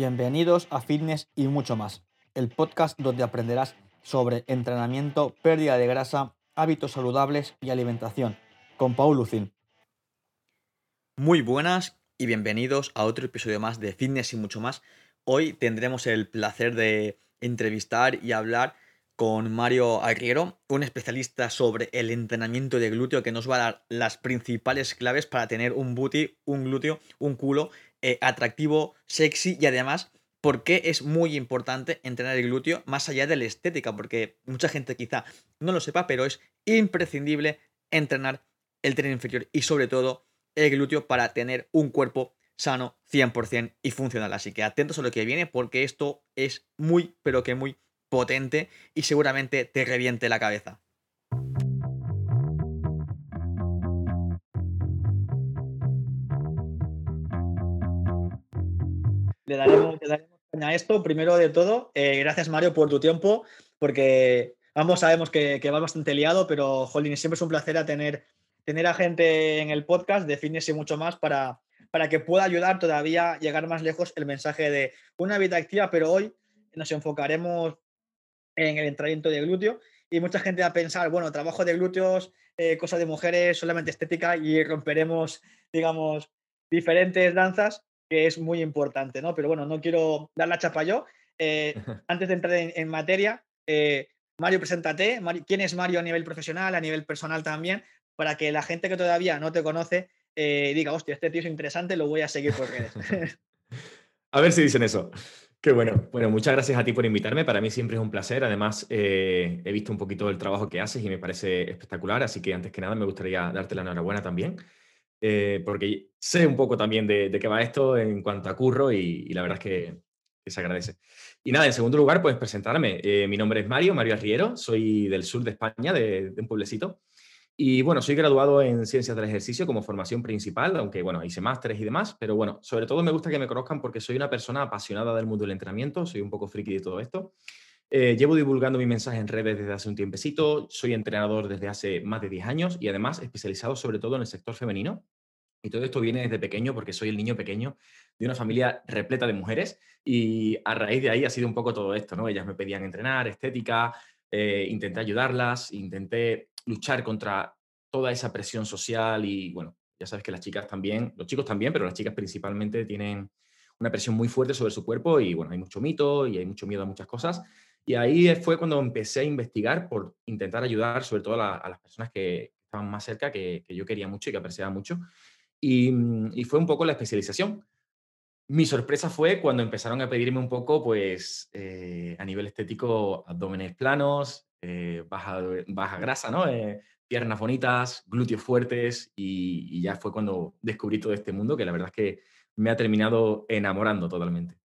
Bienvenidos a Fitness y mucho más, el podcast donde aprenderás sobre entrenamiento, pérdida de grasa, hábitos saludables y alimentación, con Paul Lucin. Muy buenas y bienvenidos a otro episodio más de Fitness y mucho más. Hoy tendremos el placer de entrevistar y hablar con Mario Arriero, un especialista sobre el entrenamiento de glúteo que nos va a dar las principales claves para tener un booty, un glúteo, un culo eh, atractivo, sexy y además por qué es muy importante entrenar el glúteo más allá de la estética, porque mucha gente quizá no lo sepa, pero es imprescindible entrenar el tren inferior y sobre todo el glúteo para tener un cuerpo sano 100% y funcional. Así que atentos a lo que viene porque esto es muy, pero que muy potente y seguramente te reviente la cabeza. Le daremos, a esto. Primero de todo, eh, gracias Mario por tu tiempo, porque ambos sabemos que, vas bastante liado, pero Jolín, siempre es un placer tener, tener a gente en el podcast de fitness mucho más para, para que pueda ayudar todavía a llegar más lejos el mensaje de una vida activa, pero hoy nos enfocaremos en el entrenamiento de glúteo y mucha gente va a pensar, bueno, trabajo de glúteos, eh, cosa de mujeres, solamente estética y romperemos, digamos, diferentes danzas, que es muy importante, ¿no? Pero bueno, no quiero dar la chapa yo. Eh, antes de entrar en, materia, eh, Mario, preséntate. ¿Quién es Mario a nivel profesional, a nivel personal también? Para que la gente que todavía no te conoce diga, hostia, este tío es interesante, lo voy a seguir por redes. a ver si dicen eso. Qué bueno. Bueno, muchas gracias a ti por invitarme. Para mí siempre es un placer. Además, eh, he visto un poquito el trabajo que haces y me parece espectacular. Así que antes que nada me gustaría darte la enhorabuena también, eh, porque sé un poco también de, qué va esto en cuanto a curro y, la verdad es que, se agradece. Y nada, en segundo lugar, pues presentarme. Eh, mi nombre es Mario, Mario Arriero. Soy del sur de España, de un pueblecito. Y bueno, soy graduado en Ciencias del Ejercicio como formación principal, aunque bueno, hice másteres y demás, pero bueno, sobre todo me gusta que me conozcan porque soy una persona apasionada del mundo del entrenamiento, soy un poco friki de todo esto. Eh, llevo divulgando mi mensaje en redes desde hace un tiempecito, soy entrenador desde hace más de 10 años y además especializado sobre todo en el sector femenino. Y todo esto viene desde pequeño porque soy el niño pequeño de una familia repleta de mujeres y a raíz de ahí ha sido un poco todo esto, ¿no? Ellas me pedían entrenar, estética, eh, intenté ayudarlas, intenté luchar contra toda esa presión social y bueno, ya sabes que las chicas también, los chicos también, pero las chicas principalmente tienen una presión muy fuerte sobre su cuerpo y bueno, hay mucho mito y hay mucho miedo a muchas cosas. Y ahí fue cuando empecé a investigar por intentar ayudar sobre todo a, las personas que estaban más cerca, que, yo quería mucho y que apreciaba mucho. Y, y, fue un poco la especialización. Mi sorpresa fue cuando empezaron a pedirme un poco, pues, eh, a nivel estético, abdómenes planos, eh, baja, baja grasa, ¿no? Eh, piernas bonitas, glúteos fuertes y, ya fue cuando descubrí todo este mundo que la verdad es que me ha terminado enamorando totalmente.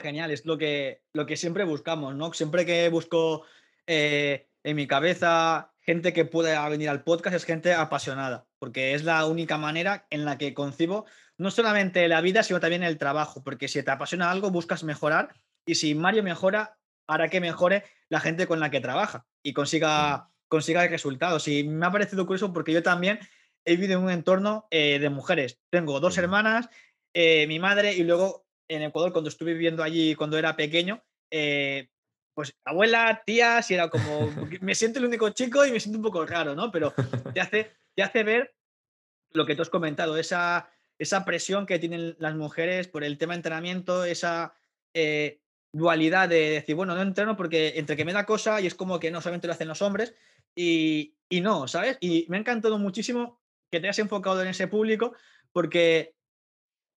Genial, es lo que, lo que siempre buscamos, ¿no? Siempre que busco eh, en mi cabeza gente que pueda venir al podcast es gente apasionada, porque es la única manera en la que concibo no solamente la vida, sino también el trabajo, porque si te apasiona algo, buscas mejorar y si Mario mejora, hará que mejore la gente con la que trabaja y consiga, consiga resultados. Y me ha parecido curioso porque yo también he vivido en un entorno eh, de mujeres. Tengo dos hermanas, eh, mi madre y luego en Ecuador, cuando estuve viviendo allí cuando era pequeño, eh, pues abuela, tías, y era como, me siento el único chico y me siento un poco raro, ¿no? Pero te hace, te hace ver lo que tú has comentado, esa, esa presión que tienen las mujeres por el tema de entrenamiento, esa dualidad de decir, bueno, no entreno porque entre que me da cosa y es como que no solamente lo hacen los hombres y, no, ¿sabes? Y me ha encantado muchísimo que te hayas enfocado en ese público porque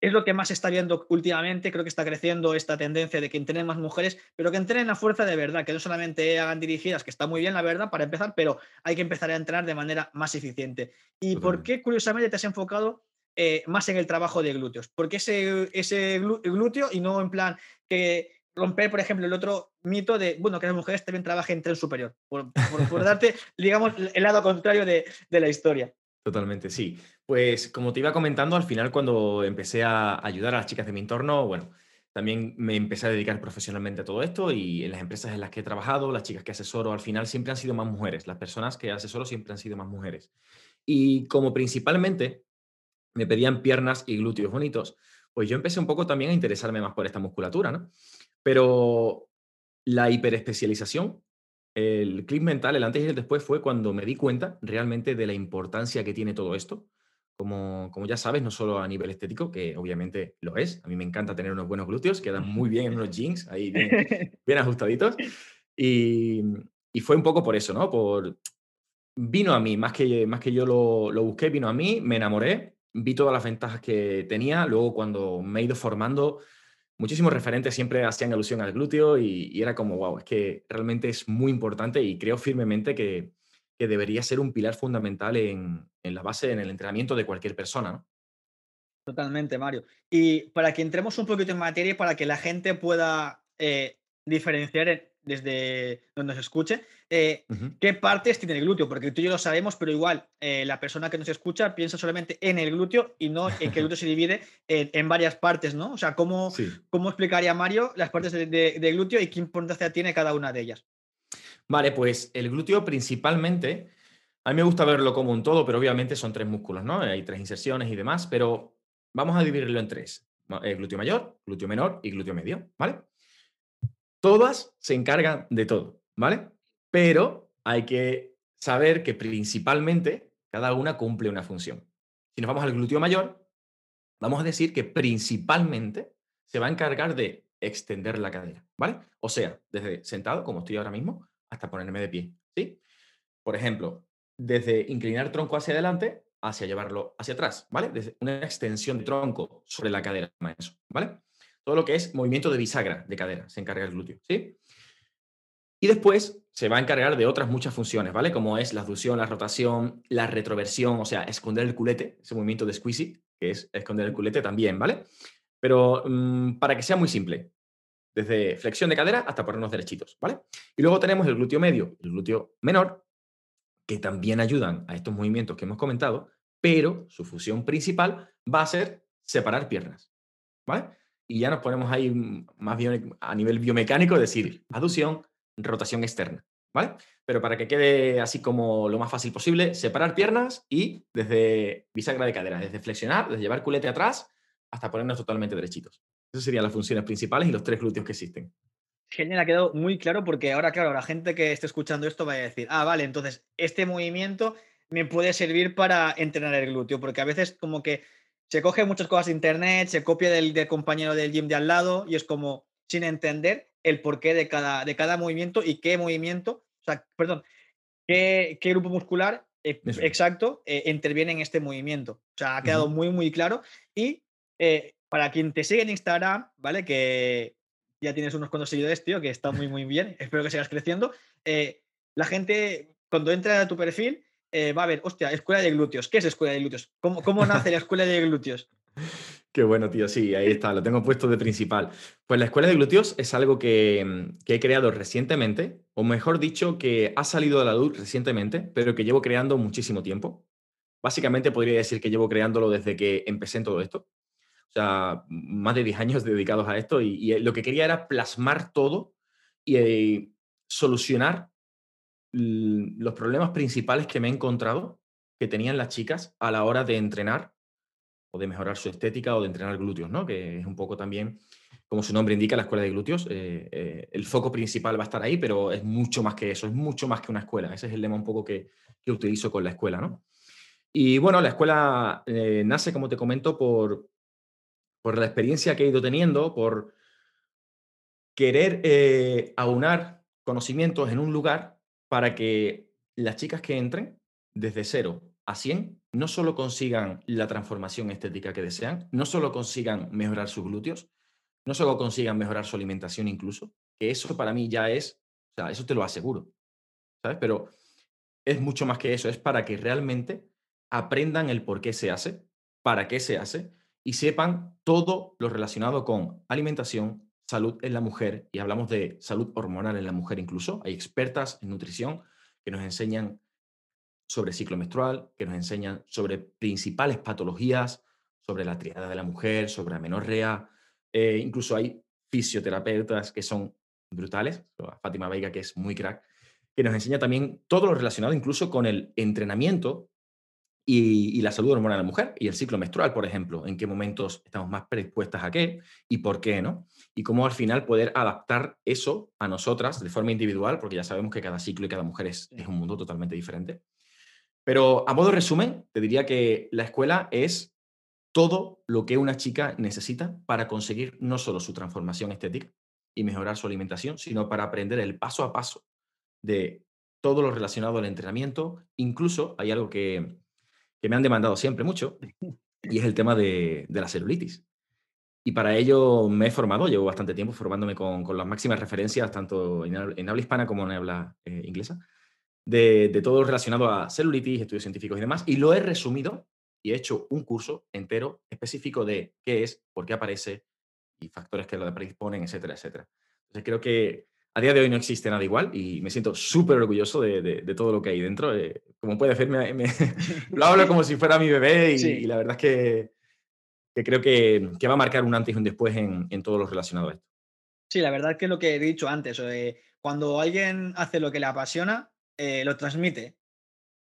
es lo que más se está viendo últimamente, creo que está creciendo esta tendencia de que entrenen más mujeres, pero que entrenen a fuerza de verdad, que no solamente hagan dirigidas, que está muy bien la verdad para empezar, pero hay que empezar a entrenar de manera más eficiente. ¿Y por qué curiosamente te has enfocado eh, más en el trabajo de glúteos? ¿Por qué ese, ese glúteo y no en plan que romper, por ejemplo, el otro mito de, bueno, que las mujeres también trabajen en tren superior, por, darte, digamos, el lado contrario de, la historia. Totalmente, sí. Pues como te iba comentando, al final cuando empecé a ayudar a las chicas de mi entorno, bueno, también me empecé a dedicar profesionalmente a todo esto y en las empresas en las que he trabajado, las chicas que asesoro, al final siempre han sido más mujeres. Las personas que asesoro siempre han sido más mujeres. Y como principalmente me pedían piernas y glúteos bonitos, pues yo empecé un poco también a interesarme más por esta musculatura, ¿no? Pero la hiperespecialización, el clip mental, el antes y el después fue cuando me di cuenta realmente de la importancia que tiene todo esto. Como, como ya sabes, no solo a nivel estético, que obviamente lo es. A mí me encanta tener unos buenos glúteos, quedan muy bien en unos jeans, ahí bien, bien ajustaditos. Y, y, fue un poco por eso, ¿no? Por, vino a mí, más que, más que yo lo, lo busqué, vino a mí, me enamoré, vi todas las ventajas que tenía. Luego, cuando me he ido formando, muchísimos referentes siempre hacían alusión al glúteo y, era como, wow, es que realmente es muy importante y creo firmemente que, que debería ser un pilar fundamental en, en, la base, en el entrenamiento de cualquier persona. Totalmente, Mario. Y para que entremos un poquito en materia y para que la gente pueda eh, diferenciar desde donde se escuche, eh, qué partes tiene el glúteo, porque tú y yo lo sabemos, pero igual eh, la persona que nos escucha piensa solamente en el glúteo y no en que el glúteo se divide en, varias partes, ¿no? O sea, ¿cómo, ¿cómo explicaría Mario las partes de, de, glúteo y qué importancia tiene cada una de ellas? Vale, pues el glúteo principalmente, a mí me gusta verlo como un todo, pero obviamente son tres músculos, ¿no? Hay tres inserciones y demás, pero vamos a dividirlo en tres. El glúteo mayor, glúteo menor y glúteo medio, ¿vale? Todas se encargan de todo, ¿vale? Pero hay que saber que principalmente cada una cumple una función. Si nos vamos al glúteo mayor, vamos a decir que principalmente se va a encargar de extender la cadera, ¿vale? O sea, desde sentado, como estoy ahora mismo, hasta ponerme de pie, ¿sí? Por ejemplo, desde inclinar tronco hacia adelante hacia llevarlo hacia atrás, ¿vale? Desde una extensión de tronco sobre la cadera, ¿vale? Todo lo que es movimiento de bisagra de cadera, se encarga el glúteo, ¿sí? Y después se va a encargar de otras muchas funciones, ¿vale? Como es la abducción, la rotación, la retroversión, o sea, esconder el culete, ese movimiento de squeezy, que es esconder el culete también, ¿vale? Pero mm, para que sea muy simple, desde flexión de cadera hasta ponernos derechitos, ¿vale? Y luego tenemos el glúteo medio el glúteo menor, que también ayudan a estos movimientos que hemos comentado, pero su función principal va a ser separar piernas, ¿vale? Y ya nos ponemos ahí más bien a nivel biomecánico, decir aducción, rotación externa, ¿vale? Pero para que quede así como lo más fácil posible, separar piernas y desde bisagra de cadera, desde flexionar, desde llevar culete atrás hasta ponernos totalmente derechitos. Esas serían las funciones principales y los tres glúteos que existen. Genial, ha quedado muy claro porque ahora, claro, la gente que esté escuchando esto va a decir, ah, vale, entonces este movimiento me puede servir para entrenar el glúteo, porque a veces como que se coge muchas cosas de internet, se copia del, compañero del gym de al lado y es como sin entender el porqué de cada, de cada movimiento y qué movimiento, o sea, perdón, qué, grupo muscular eh, exacto eh, interviene en este movimiento. O sea, ha quedado muy, muy claro. Y eh, para quien te sigue en Instagram, ¿vale? Que ya tienes unos cuantos seguidores, tío, que está muy, muy bien. Espero que sigas creciendo. la gente, cuando entra a tu perfil, eh, va a ver, hostia, escuela de glúteos. ¿Qué es escuela de glúteos? ¿Cómo, cómo nace la escuela de glúteos? Qué bueno, tío. Sí, ahí está, lo tengo puesto de principal. Pues la escuela de glúteos es algo que, he creado recientemente, o mejor dicho, que ha salido de la luz recientemente, pero que llevo creando muchísimo tiempo. Básicamente podría decir que llevo creándolo desde que empecé en todo esto. O sea, más de 10 años dedicados a esto y, lo que quería era plasmar todo y eh, solucionar los problemas principales que me he encontrado que tenían las chicas a la hora de entrenar o de mejorar su estética o de entrenar glúteos, ¿no? Que es un poco también, como su nombre indica, la escuela de glúteos. Eh, eh, el foco principal va a estar ahí, pero es mucho más que eso, es mucho más que una escuela. Ese es el lema un poco que, que utilizo con la escuela, ¿no? Y bueno, la escuela eh, nace, como te comento, por, por la experiencia que he ido teniendo, por querer aunar conocimientos en un lugar para que las chicas que entren desde cero a 100 no solo consigan la transformación estética que desean, no solo consigan mejorar sus glúteos, no solo consigan mejorar su alimentación incluso, que eso para mí ya es, o sea, eso te lo aseguro, ¿sabes? Pero es mucho más que eso, es para que realmente aprendan el por qué se hace, para qué se hace y sepan todo lo relacionado con alimentación, salud en la mujer, y hablamos de salud hormonal en la mujer incluso, hay expertas en nutrición que nos enseñan sobre ciclo menstrual, que nos enseñan sobre principales patologías, sobre la triada de la mujer, sobre la menorrea, eh, incluso hay fisioterapeutas que son brutales, Fátima Veiga que es muy crack, que nos enseña también todo lo relacionado incluso con el entrenamiento y, la salud hormonal de la mujer y el ciclo menstrual, por ejemplo, en qué momentos estamos más predispuestas a qué y por qué, ¿no? Y cómo al final poder adaptar eso a nosotras de forma individual, porque ya sabemos que cada ciclo y cada mujer es, es un mundo totalmente diferente. Pero a modo resumen, te diría que la escuela es todo lo que una chica necesita para conseguir no solo su transformación estética y mejorar su alimentación, sino para aprender el paso a paso de todo lo relacionado al entrenamiento. Incluso hay algo que, que me han demandado siempre mucho, y es el tema de, la celulitis. Y para ello me he formado, llevo bastante tiempo formándome con, las máximas referencias, tanto en, habla hispana como en habla eh, inglesa, de, de, todo relacionado a celulitis, estudios científicos y demás, y lo he resumido y he hecho un curso entero específico de qué es, por qué aparece y factores que lo predisponen, etcétera, etcétera. Entonces creo que a día de hoy no existe nada igual y me siento súper orgulloso de, todo lo que hay dentro. Eh, como puede ver, me, lo hablo como si fuera mi bebé y, la verdad es que, creo que, va a marcar un antes y un después en, en, todo lo relacionado a esto. Sí, la verdad es que es lo que he dicho antes. Eh, cuando alguien hace lo que le apasiona, eh, lo transmite.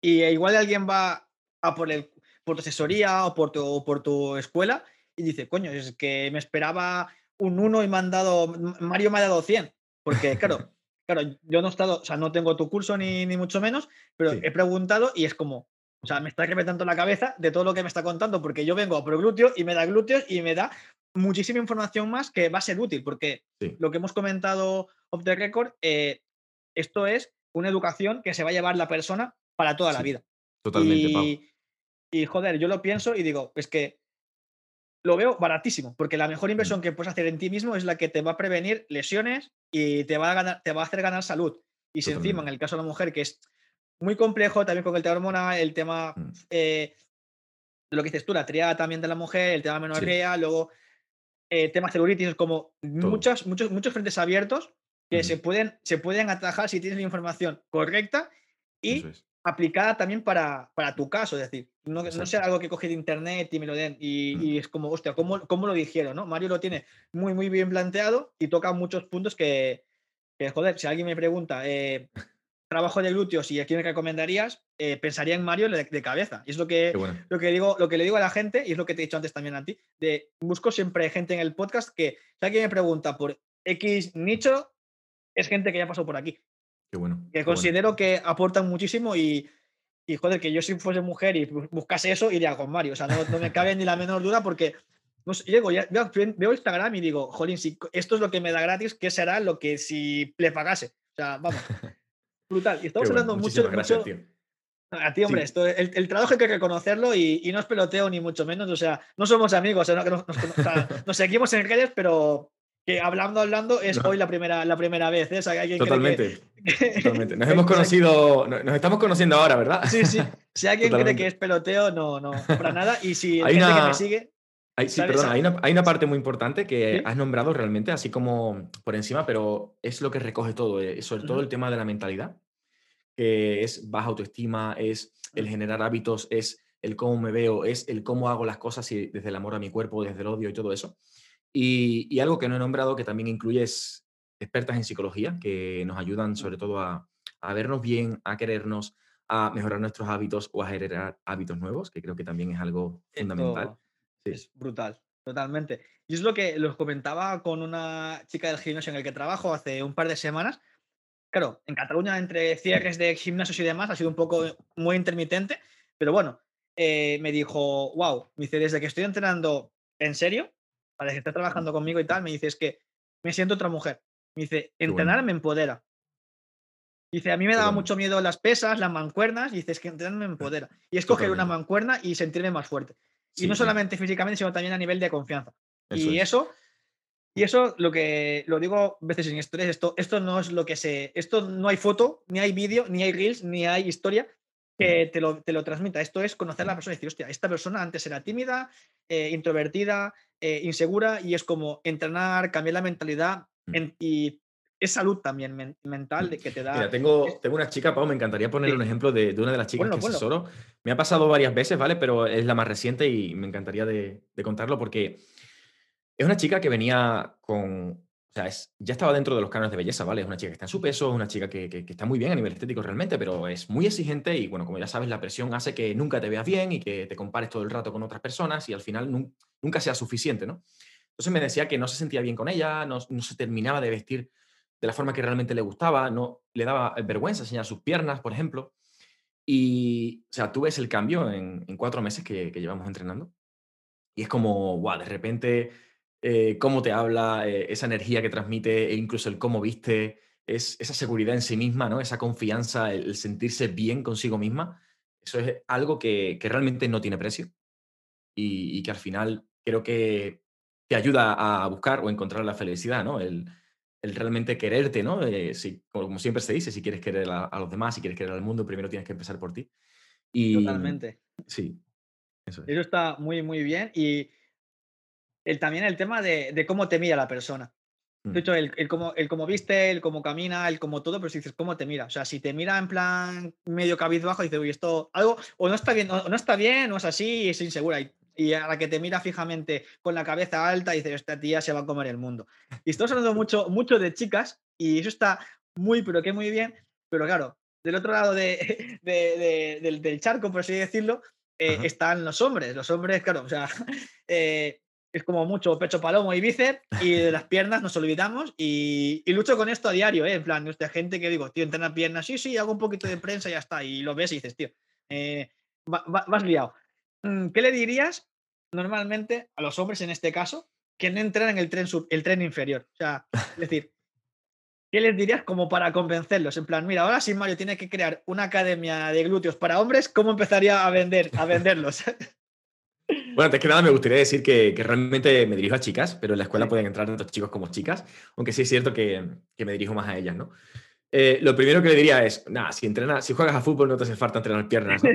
Y igual alguien va a por, el, por tu asesoría o por tu, por tu escuela y dice, coño, es que me esperaba un 1 y me han dado, Mario me ha dado 100 porque, claro, claro, yo no he estado, o sea, no tengo tu curso ni, ni mucho menos, pero he preguntado y es como, o sea, me está reventando la cabeza de todo lo que me está contando, porque yo vengo a pro glúteo y me da glúteos y me da muchísima información más que va a ser útil, porque lo que hemos comentado off the record, eh, esto es una educación que se va a llevar la persona para toda la vida. Totalmente, y, joder, yo lo pienso y digo, es que lo veo baratísimo, porque la mejor inversión que puedes hacer en ti mismo es la que te va a prevenir lesiones y te va a, ganar, te va a hacer ganar salud. Y si encima, en el caso de la mujer, que es muy complejo también con el tema hormona, el tema, mm. eh, lo que dices tú, la triada también de la mujer, el tema menorrea, luego el eh, tema celulitis, como muchos, muchos, muchos frentes abiertos que se, pueden, se pueden atajar si tienes la información correcta y aplicada también para, para tu caso, es decir, no, no sea algo que coge de internet y me lo den y, mm. y es como, hostia, ¿cómo, ¿cómo, lo dijeron? ¿no? Mario lo tiene muy, muy bien planteado y toca muchos puntos que, que joder, si alguien me pregunta, eh, trabajo de glúteos y a quién recomendarías, eh, pensaría en Mario de, cabeza. Y es lo que, lo, que digo, lo que le digo a la gente, y es lo que te he dicho antes también a ti, de busco siempre gente en el podcast que, si alguien me pregunta por X nicho, es gente que ya pasó por aquí. Qué bueno. Que considero que aportan muchísimo y, y, joder, que yo si fuese mujer y buscase eso, iría con Mario. O sea, no, me cabe ni la menor duda porque no llego, ya, veo Instagram y digo, jolín, si esto es lo que me da gratis, ¿qué será lo que si le pagase? O sea, vamos, brutal. Y estamos hablando mucho, gracias, A ti, hombre, esto, el, trabajo hay que reconocerlo y, no es peloteo ni mucho menos. O sea, no somos amigos, ¿eh? nos, nos, seguimos en redes, pero que hablando, hablando, es hoy la primera, la primera vez. ¿eh? totalmente, totalmente. Nos hemos conocido, nos estamos conociendo ahora, ¿verdad? Sí, sí. Si alguien cree que es peloteo, no, no, para nada. Y si hay gente que me sigue. Hay, sí, perdón, hay una, hay una, parte muy importante que has nombrado realmente, así como por encima, pero es lo que recoge todo, eh, sobre todo el tema de la mentalidad, que es baja autoestima, es el generar hábitos, es el cómo me veo, es el cómo hago las cosas y desde el amor a mi cuerpo, desde el odio y todo eso. Y, algo que no he nombrado que también incluye es expertas en psicología que nos ayudan sobre todo a, vernos bien, a querernos, a mejorar nuestros hábitos o a generar hábitos nuevos, que creo que también es algo fundamental. Es brutal, totalmente. Y es lo que los comentaba con una chica del gimnasio en el que trabajo hace un par de semanas. Claro, en Cataluña, entre cierres de gimnasios y demás, ha sido un poco muy intermitente, pero bueno, eh, me dijo, wow, me dice, desde que estoy entrenando en serio, para que esté trabajando conmigo y tal, me dice, es que me siento otra mujer. Me dice, entrenar me empodera. Dice, a mí me daba mucho miedo las pesas, las mancuernas, y dice, es que entrenar me empodera. Y es coger una mancuerna y sentirme más fuerte. y no solamente físicamente, sino también a nivel de confianza. y eso, y eso lo que lo digo veces en historias, esto, esto no es lo que se, esto no hay foto, ni hay vídeo, ni hay reels, ni hay historia que te lo, te lo transmita. Esto es conocer a la persona y decir, hostia, esta persona antes era tímida, eh, introvertida, eh, insegura y es como entrenar, cambiar la mentalidad mm. y es salud también mental mm. de que te da. Mira, tengo, tengo una chica, Pau, me encantaría poner un ejemplo de, una de las chicas que asesoro. Me ha pasado varias veces, ¿vale? Pero es la más reciente y me encantaría de, contarlo porque es una chica que venía con, o sea, es, ya estaba dentro de los cánones de belleza, ¿vale? Es una chica que está en su peso, es una chica que, que, está muy bien a nivel estético realmente, pero es muy exigente y, bueno, como ya sabes, la presión hace que nunca te veas bien y que te compares todo el rato con otras personas y al final nunca sea suficiente, ¿no? Entonces me decía que no se sentía bien con ella, no, no, se terminaba de vestir de la forma que realmente le gustaba, no le daba vergüenza enseñar sus piernas, por ejemplo. Y, o sea, tú ves el cambio en, en cuatro meses que, que llevamos entrenando y es como, wow, de repente eh, cómo te habla, eh, esa energía que transmite e incluso el cómo viste, es esa seguridad en sí misma, ¿no? esa confianza, el, sentirse bien consigo misma, eso es algo que, realmente no tiene precio y, que al final creo que te ayuda a buscar o encontrar la felicidad, ¿no? El, realmente quererte, ¿no? Eh, si, como siempre se dice, si quieres querer a, los demás, si quieres querer al mundo, primero tienes que empezar por ti. Y, Totalmente. Sí, eso es. Eso está muy, muy bien. Y el, también el tema de, cómo te mira la persona. De mm. hecho, el, el, cómo, el cómo viste, el cómo camina, el cómo todo, pero si dices cómo te mira. O sea, si te mira en plan medio cabizbajo, dices, uy, esto algo, o no está bien, o no está bien, o es así, es insegura. Y, y, a la que te mira fijamente con la cabeza alta, dices, esta tía se va a comer el mundo. Y estamos hablando mucho, mucho de chicas, y eso está muy, pero que muy bien. Pero claro, del otro lado de, del, del, charco, por así decirlo, eh, están los hombres. Los hombres, claro, o sea, eh, es como mucho pecho palomo y bíceps y de las piernas nos olvidamos y, lucho con esto a diario, ¿eh? en plan, de gente que digo, tío, entrena piernas, sí, sí, hago un poquito de prensa y ya está, y lo ves y dices, tío, eh, vas liado. Mm, ¿Qué le dirías normalmente a los hombres en este caso que no entrenan el tren, sub, el tren inferior? O sea, es decir, ¿qué les dirías como para convencerlos? En plan, mira, ahora si Mario tiene que crear una academia de glúteos para hombres, ¿cómo empezaría a vender, a venderlos? Bueno, antes que nada me gustaría decir que, realmente me dirijo a chicas, pero en la escuela pueden entrar tanto chicos como chicas, aunque sí es cierto que, me dirijo más a ellas, ¿no? Eh, lo primero que le diría es, nada, si, entrenas, si juegas a fútbol no te hace falta entrenar piernas.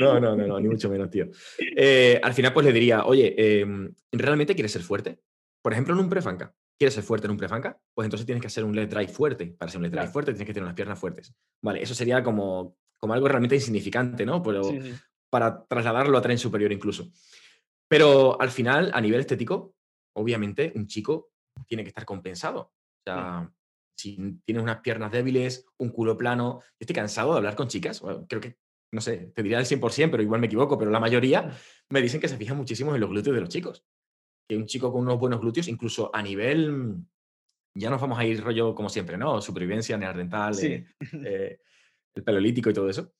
¿no? no, no, no, ni mucho menos, tío. Eh, al final pues le diría, oye, em, ¿realmente quieres ser fuerte? Por ejemplo, en un prefanca. ¿Quieres ser fuerte en un prefanca? Pues entonces tienes que hacer un leg drive fuerte. Para ser un leg drive fuerte tienes que tener unas piernas fuertes. Vale, eso sería como como algo realmente insignificante, ¿no? Pero para trasladarlo a tren superior incluso. Pero al final, a nivel estético, obviamente, un chico tiene que estar compensado. O sea, si tienes unas piernas débiles, un culo plano, yo estoy cansado de hablar con chicas, creo que, no sé, te diría el 100%, pero igual me equivoco, pero la mayoría me dicen que se fijan muchísimo en los glúteos de los chicos. Que un chico con unos buenos glúteos, incluso a nivel, ya nos vamos a ir rollo como siempre, ¿no? Supervivencia neandertal, sí. eh, el paleolítico y todo eso,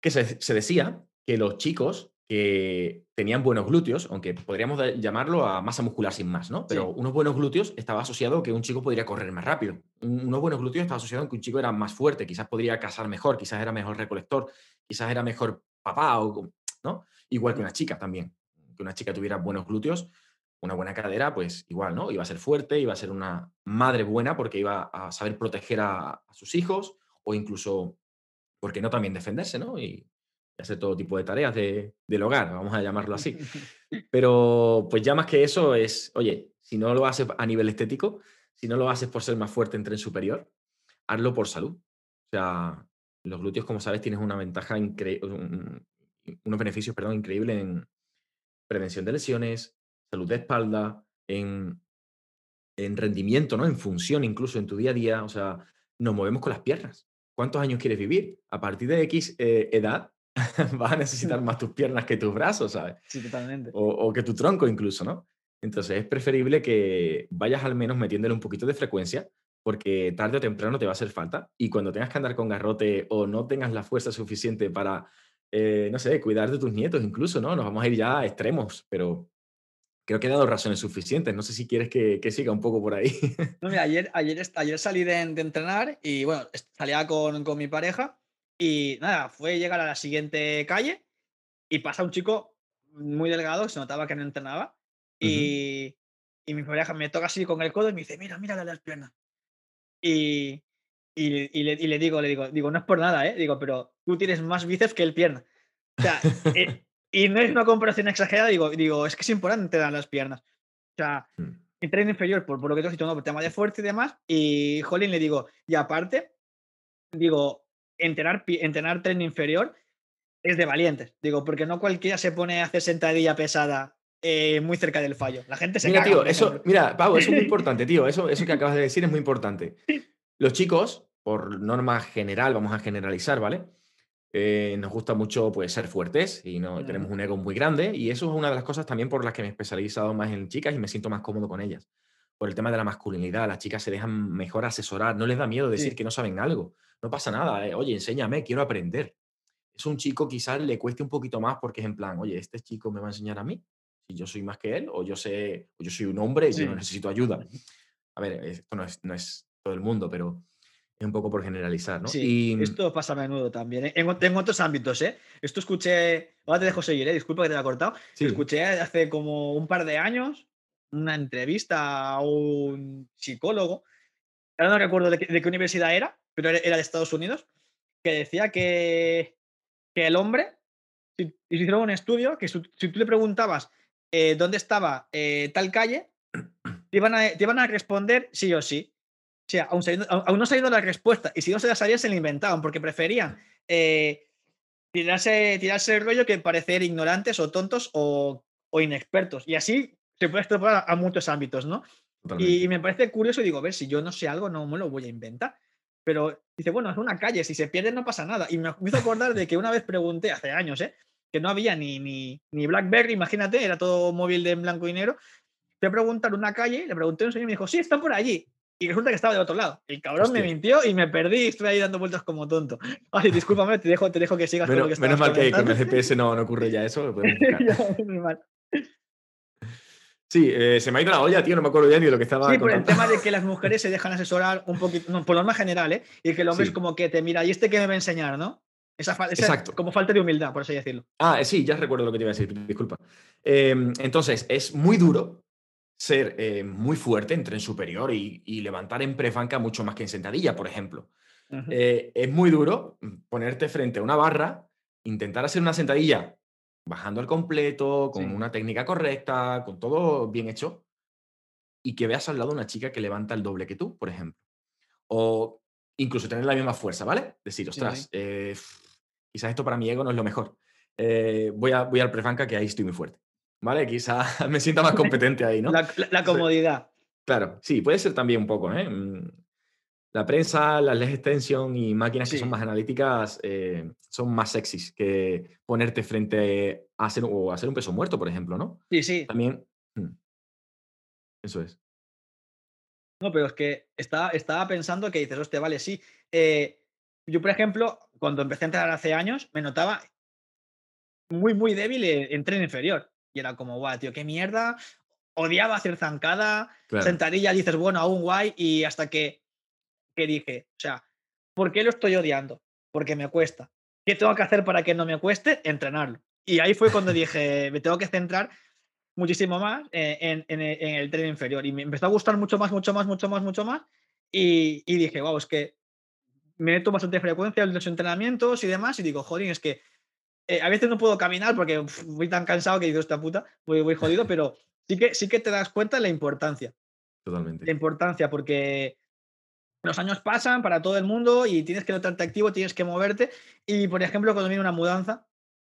que se, decía que los chicos que tenían buenos glúteos, aunque podríamos llamarlo a masa muscular sin más, ¿no? Pero unos buenos glúteos estaba asociado a que un chico podría correr más rápido. unos buenos glúteos estaba asociado a que un chico era más fuerte, quizás podría cazar mejor, quizás era mejor recolector, quizás era mejor papá, o, ¿no? Igual que una chica también. Que una chica tuviera buenos glúteos, una buena cadera, pues igual, ¿no? Iba a ser fuerte, iba a ser una madre buena porque iba a saber proteger a sus hijos o incluso ¿por qué no también defenderse, ¿no? Y, hacer todo tipo de tareas de, del hogar, vamos a llamarlo así. Pero pues ya más que eso es, oye, si no lo haces a nivel estético, si no lo haces por ser más fuerte en tren superior, hazlo por salud. O sea, los glúteos, como sabes, tienes una ventaja increíble, unos beneficios, perdón, increíbles en prevención de lesiones, salud de espalda, en, en rendimiento, ¿no? En función, incluso en tu día a día. O sea, nos movemos con las piernas. ¿Cuántos años quieres vivir? A partir de X eh, edad vas a necesitar más tus piernas que tus brazos, ¿sabes? Sí, totalmente. O, que tu tronco incluso, ¿no? Entonces es preferible que vayas al menos metiéndole un poquito de frecuencia, porque tarde o temprano te va a hacer falta. Y cuando tengas que andar con garrote o no tengas la fuerza suficiente para, eh, no sé, cuidar de tus nietos incluso, ¿no? Nos vamos a ir ya a extremos, pero creo que he dado razones suficientes. No sé si quieres que, siga un poco por ahí. No, mira, ayer, ayer, ayer salí de, entrenar y bueno, salía con, mi pareja y nada, fue llegar a la siguiente calle y pasa un chico muy delgado, se notaba que no entrenaba y, mi pareja me toca así con el codo y me dice, mira, mira las piernas. Y, y, le, digo, le digo, digo, no es por nada, ¿eh? Digo, pero tú tienes más bíceps que el pierna. O sea, eh, y no es una comparación exagerada, digo, digo es que es importante dar las piernas. O sea, mm. en tren inferior, por, por, lo que tú has dicho, no, por tema de fuerza y demás. Y Jolín le digo, y aparte, digo, entrenar, entrenar tren inferior es de valientes. Digo, porque no cualquiera se pone a hacer sentadilla pesada eh, muy cerca del fallo. La gente se Mira, caga, tío, eso, mira, Pau, eso es muy importante, tío. Eso, eso que acabas de decir es muy importante. Los chicos, por norma general, vamos a generalizar, ¿vale? Eh, nos gusta mucho pues, ser fuertes y no, Mm. tenemos un ego muy grande. Y eso es una de las cosas también por las que me he especializado más en chicas y me siento más cómodo con ellas. Por el tema de la masculinidad, las chicas se dejan mejor asesorar, no les da miedo decir Sí. que no saben algo. No pasa nada, eh, oye, enséñame, quiero aprender. Es un chico quizás le cueste un poquito más porque es en plan, oye, este chico me va a enseñar a mí, si yo soy más que él, o yo sé, o yo soy un hombre y yo no Sí. necesito ayuda. A ver, esto no es, no es todo el mundo, pero es un poco por generalizar, ¿no? Sí, y esto pasa a menudo también. ¿eh? En, ot- en otros ámbitos, ¿eh? Esto escuché. Ahora te dejo seguir, ¿eh? Disculpa que te haya cortado. sí, Escuché hace como un par de años una entrevista a un psicólogo. Ahora no recuerdo de qué, de qué universidad era, pero era de Estados Unidos, que decía que, que el hombre, si, y hicieron un estudio, que si tú le preguntabas eh, dónde estaba eh, tal calle, te iban, a, te iban a responder sí o sí. O sea, aún, sabiendo- aún- no sabiendo la respuesta, y si no se la sabían, se la inventaban, porque preferían eh, tirarse, tirarse el rollo que parecer ignorantes o tontos o, o inexpertos. Y así se puede extrapolar a, a muchos ámbitos, ¿no? totalmente. Y me parece curioso, digo, a ver, si yo no sé algo, no me lo voy a inventar. Pero dice, bueno, es una calle, si se pierde no pasa nada. Y me me hizo acordar de que una vez pregunté, hace años, ¿eh? que no había ni, ni, ni Blackberry, imagínate, era todo móvil de en blanco y negro. Fui a preguntar una calle, le pregunté a un señor y me dijo, sí, está por allí. Y resulta que estaba del otro lado. El cabrón me mintió y me perdí y estuve ahí dando vueltas como tonto. Ay, discúlpame, te dejo, te dejo que sigas con lo que Menos, menos mal que con el. GPS no, no ocurre ya eso. lo. Sí, eh, se me ha ido la olla, tío, no me acuerdo ya ni de lo que estaba Sí, por el tema de que las mujeres se dejan asesorar un poquito, no, por norma general, ¿eh? Y que el hombre Sí. es como que te mira, ¿y este qué me va a enseñar, no? Esa, esa Exacto. como falta de humildad, por así decirlo. Ah, eh, sí, ya recuerdo lo que te iba a decir, disculpa. Eh, entonces, es muy duro ser eh, muy fuerte en tren superior y, y levantar en prefanca mucho más que en sentadilla, por ejemplo. Eh, es muy duro mm, ponerte frente a una barra, intentar hacer una sentadilla bajando al completo, con Sí. una técnica correcta, con todo bien hecho, y que veas al lado una chica que levanta el doble que tú, por ejemplo. O incluso tener la misma fuerza, ¿vale? Decir, ostras, sí. eh, quizás esto para mi ego no es lo mejor. Eh, voy, a, voy al prefanca que ahí estoy muy fuerte. ¿Vale? Quizás me sienta más competente ahí, ¿no? La, la- la Sí. comodidad. Claro, sí, puede ser también un poco, ¿eh? Mm, La prensa, las leg extension y máquinas que son más analíticas eh, son más sexys que ponerte frente a hacer, o hacer un peso muerto, por ejemplo, ¿no? Sí, sí. También. mm, Eso es. No, pero es que estaba, estaba pensando que dices, hostia, vale, sí. eh, yo, por ejemplo, cuando empecé a entrenar hace años, me notaba muy, muy débil en tren inferior. Y era como, guau, tío, qué mierda. Odiaba hacer zancada, Claro. sentadilla, dices, bueno, aún guay. Y hasta que, que dije, o sea, ¿por qué lo estoy odiando? Porque me cuesta. ¿Qué tengo que hacer para que no me cueste? Entrenarlo. Y ahí fue cuando dije, me tengo que centrar muchísimo más eh, en, en el- en el tren inferior. Y me empezó a gustar mucho más, mucho más, mucho más, mucho más. Y, y dije, wow, es que me meto bastante frecuencia en los entrenamientos y demás. Y digo, joder, es que eh, a veces no puedo caminar porque uf, voy tan cansado que digo, esta puta, voy, voy jodido, pero sí que, sí que te das cuenta de la importancia. La Totalmente. importancia, porque los años pasan para todo el mundo y tienes que notarte activo, tienes que moverte. Y, por ejemplo, cuando viene una mudanza,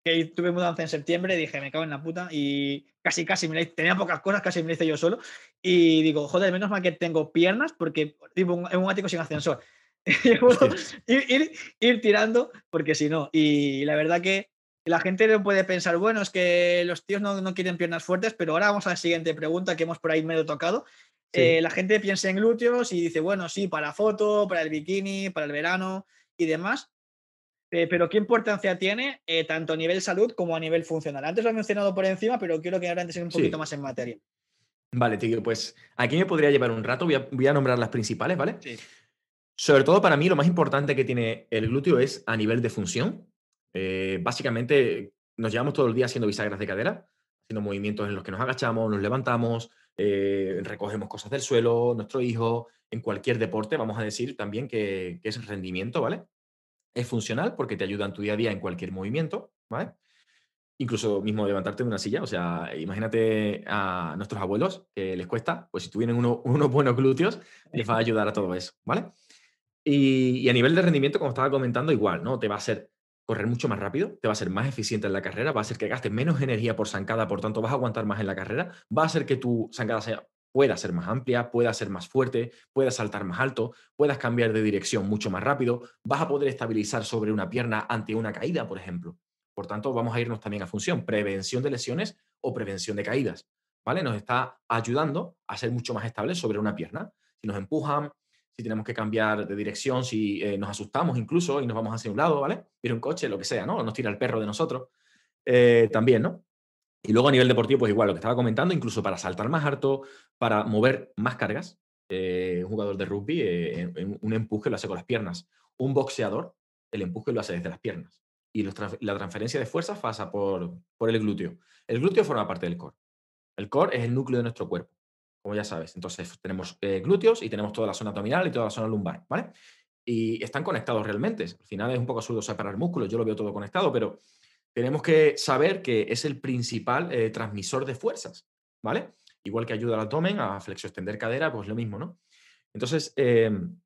que tuve mudanza en septiembre, dije, me cago en la puta. Y casi, casi, me la tenía pocas cosas, casi me la hice yo solo. Y digo, joder, menos mal que tengo piernas, porque vivo en un- en un ático sin ascensor. Y puedo ir, ir- ir tirando, porque si no. Y la verdad que la gente no puede pensar, bueno, es que los tíos no, no quieren piernas fuertes, pero ahora vamos a la siguiente pregunta que hemos por ahí medio tocado. Sí. Eh, la gente piensa en glúteos y dice, bueno, sí, para foto, para el bikini, para el verano y demás. Eh, pero ¿qué importancia tiene eh, tanto a nivel salud como a nivel funcional? Antes lo he mencionado por encima, pero quiero que ahora entres un Sí. poquito más en materia. Vale, tío, pues aquí me podría llevar un rato. Voy a, voy a nombrar las principales, ¿vale? Sí. Sobre todo para mí lo más importante que tiene el glúteo es a nivel de función. Eh, básicamente nos llevamos todo el día haciendo bisagras de cadera, haciendo movimientos en los que nos agachamos, nos levantamos, eh, recogemos cosas del suelo, nuestro hijo, en cualquier deporte, vamos a decir también que, es rendimiento, ¿vale? Es funcional porque te ayuda en tu día a día en cualquier movimiento, ¿vale? Incluso mismo levantarte de una silla, o sea, imagínate a nuestros abuelos que les cuesta, pues si tuvieran uno- unos buenos glúteos, les va a ayudar a todo eso, ¿vale? Y, a nivel de rendimiento, como estaba comentando, igual, ¿no? Te va a hacer correr mucho más rápido, te va a ser más eficiente en la carrera, va a hacer que gastes menos energía por zancada, por tanto vas a aguantar más en la carrera, va a hacer que tu zancada sea, pueda ser más amplia, pueda ser más fuerte, puedas saltar más alto, puedas cambiar de dirección mucho más rápido, vas a poder estabilizar sobre una pierna ante una caída, por ejemplo. Por tanto, vamos a irnos también a función, prevención de lesiones o prevención de caídas. ¿Vale? Nos está ayudando a ser mucho más estables sobre una pierna. Si nos empujan, si tenemos que cambiar de dirección, si eh, nos asustamos incluso y nos vamos hacia un lado, ¿vale? Ir un coche, lo que sea, ¿no? Nos tira el perro de nosotros. Eh, también, ¿no? Y luego a nivel deportivo, pues igual, lo que estaba comentando, incluso para saltar más harto, para mover más cargas. Eh, un jugador de rugby, un empuje lo hace con las piernas. Un boxeador, el empuje lo hace desde las piernas y la transferencia de fuerza pasa por, por el glúteo. El glúteo forma parte del core. El core es el núcleo de nuestro cuerpo, como ya sabes. Entonces tenemos eh, glúteos y tenemos toda la zona abdominal y toda la zona lumbar, ¿vale? Y están conectados realmente. Al final es un poco absurdo separar músculos, yo lo veo todo conectado, pero tenemos que saber que es el principal eh, transmisor de fuerzas, ¿vale? Igual que ayuda al abdomen a flexo extender cadera, pues lo mismo, ¿no? Entonces, em,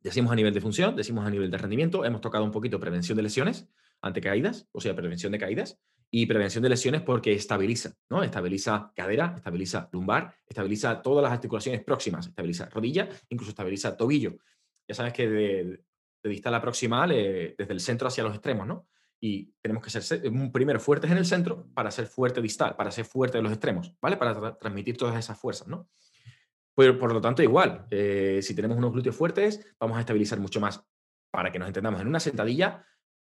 decimos a nivel de función, decimos a nivel de rendimiento, hemos tocado un poquito prevención de lesiones, ante caídas, o sea, prevención de caídas, y prevención de lesiones porque estabiliza, ¿no? Estabiliza cadera, estabiliza lumbar, estabiliza todas las articulaciones próximas, estabiliza rodilla, incluso estabiliza tobillo. Ya sabes que de, de distal a proximal, eh, desde el centro hacia los extremos, ¿no? Y tenemos que ser primero fuertes en el centro para ser fuerte distal, para ser fuerte en los extremos, ¿vale? Para transmitir todas esas fuerzas, ¿no? Pero, por lo tanto, igual, eh, si tenemos unos glúteos fuertes, vamos a estabilizar mucho más. Para que nos entendamos, en una sentadilla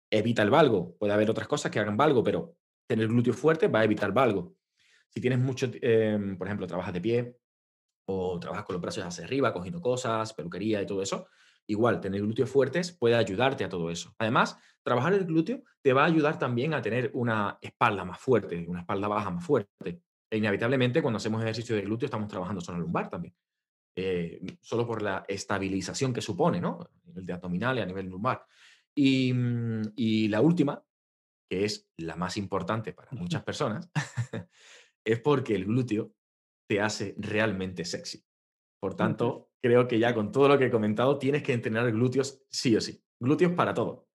evita el valgo. Puede haber otras cosas que hagan valgo, pero tener glúteo fuerte va a evitar valgo. Si tienes mucho, em, por ejemplo, trabajas de pie o trabajas con los brazos hacia arriba, cogiendo cosas, peluquería y todo eso, igual tener glúteos fuertes puede ayudarte a todo eso. Además, trabajar el glúteo te va a ayudar también a tener una espalda más fuerte, una espalda baja más fuerte. E inevitablemente, cuando hacemos ejercicio de glúteo, estamos trabajando zona lumbar también. Eh, solo por la estabilización que supone, ¿no? A nivel de abdominal y a nivel lumbar. Mm, y, la última, que es la más importante para muchas personas, es porque el glúteo te hace realmente sexy. Por tanto, creo que ya con todo lo que he comentado, tienes que entrenar glúteos sí o sí. Glúteos para todo.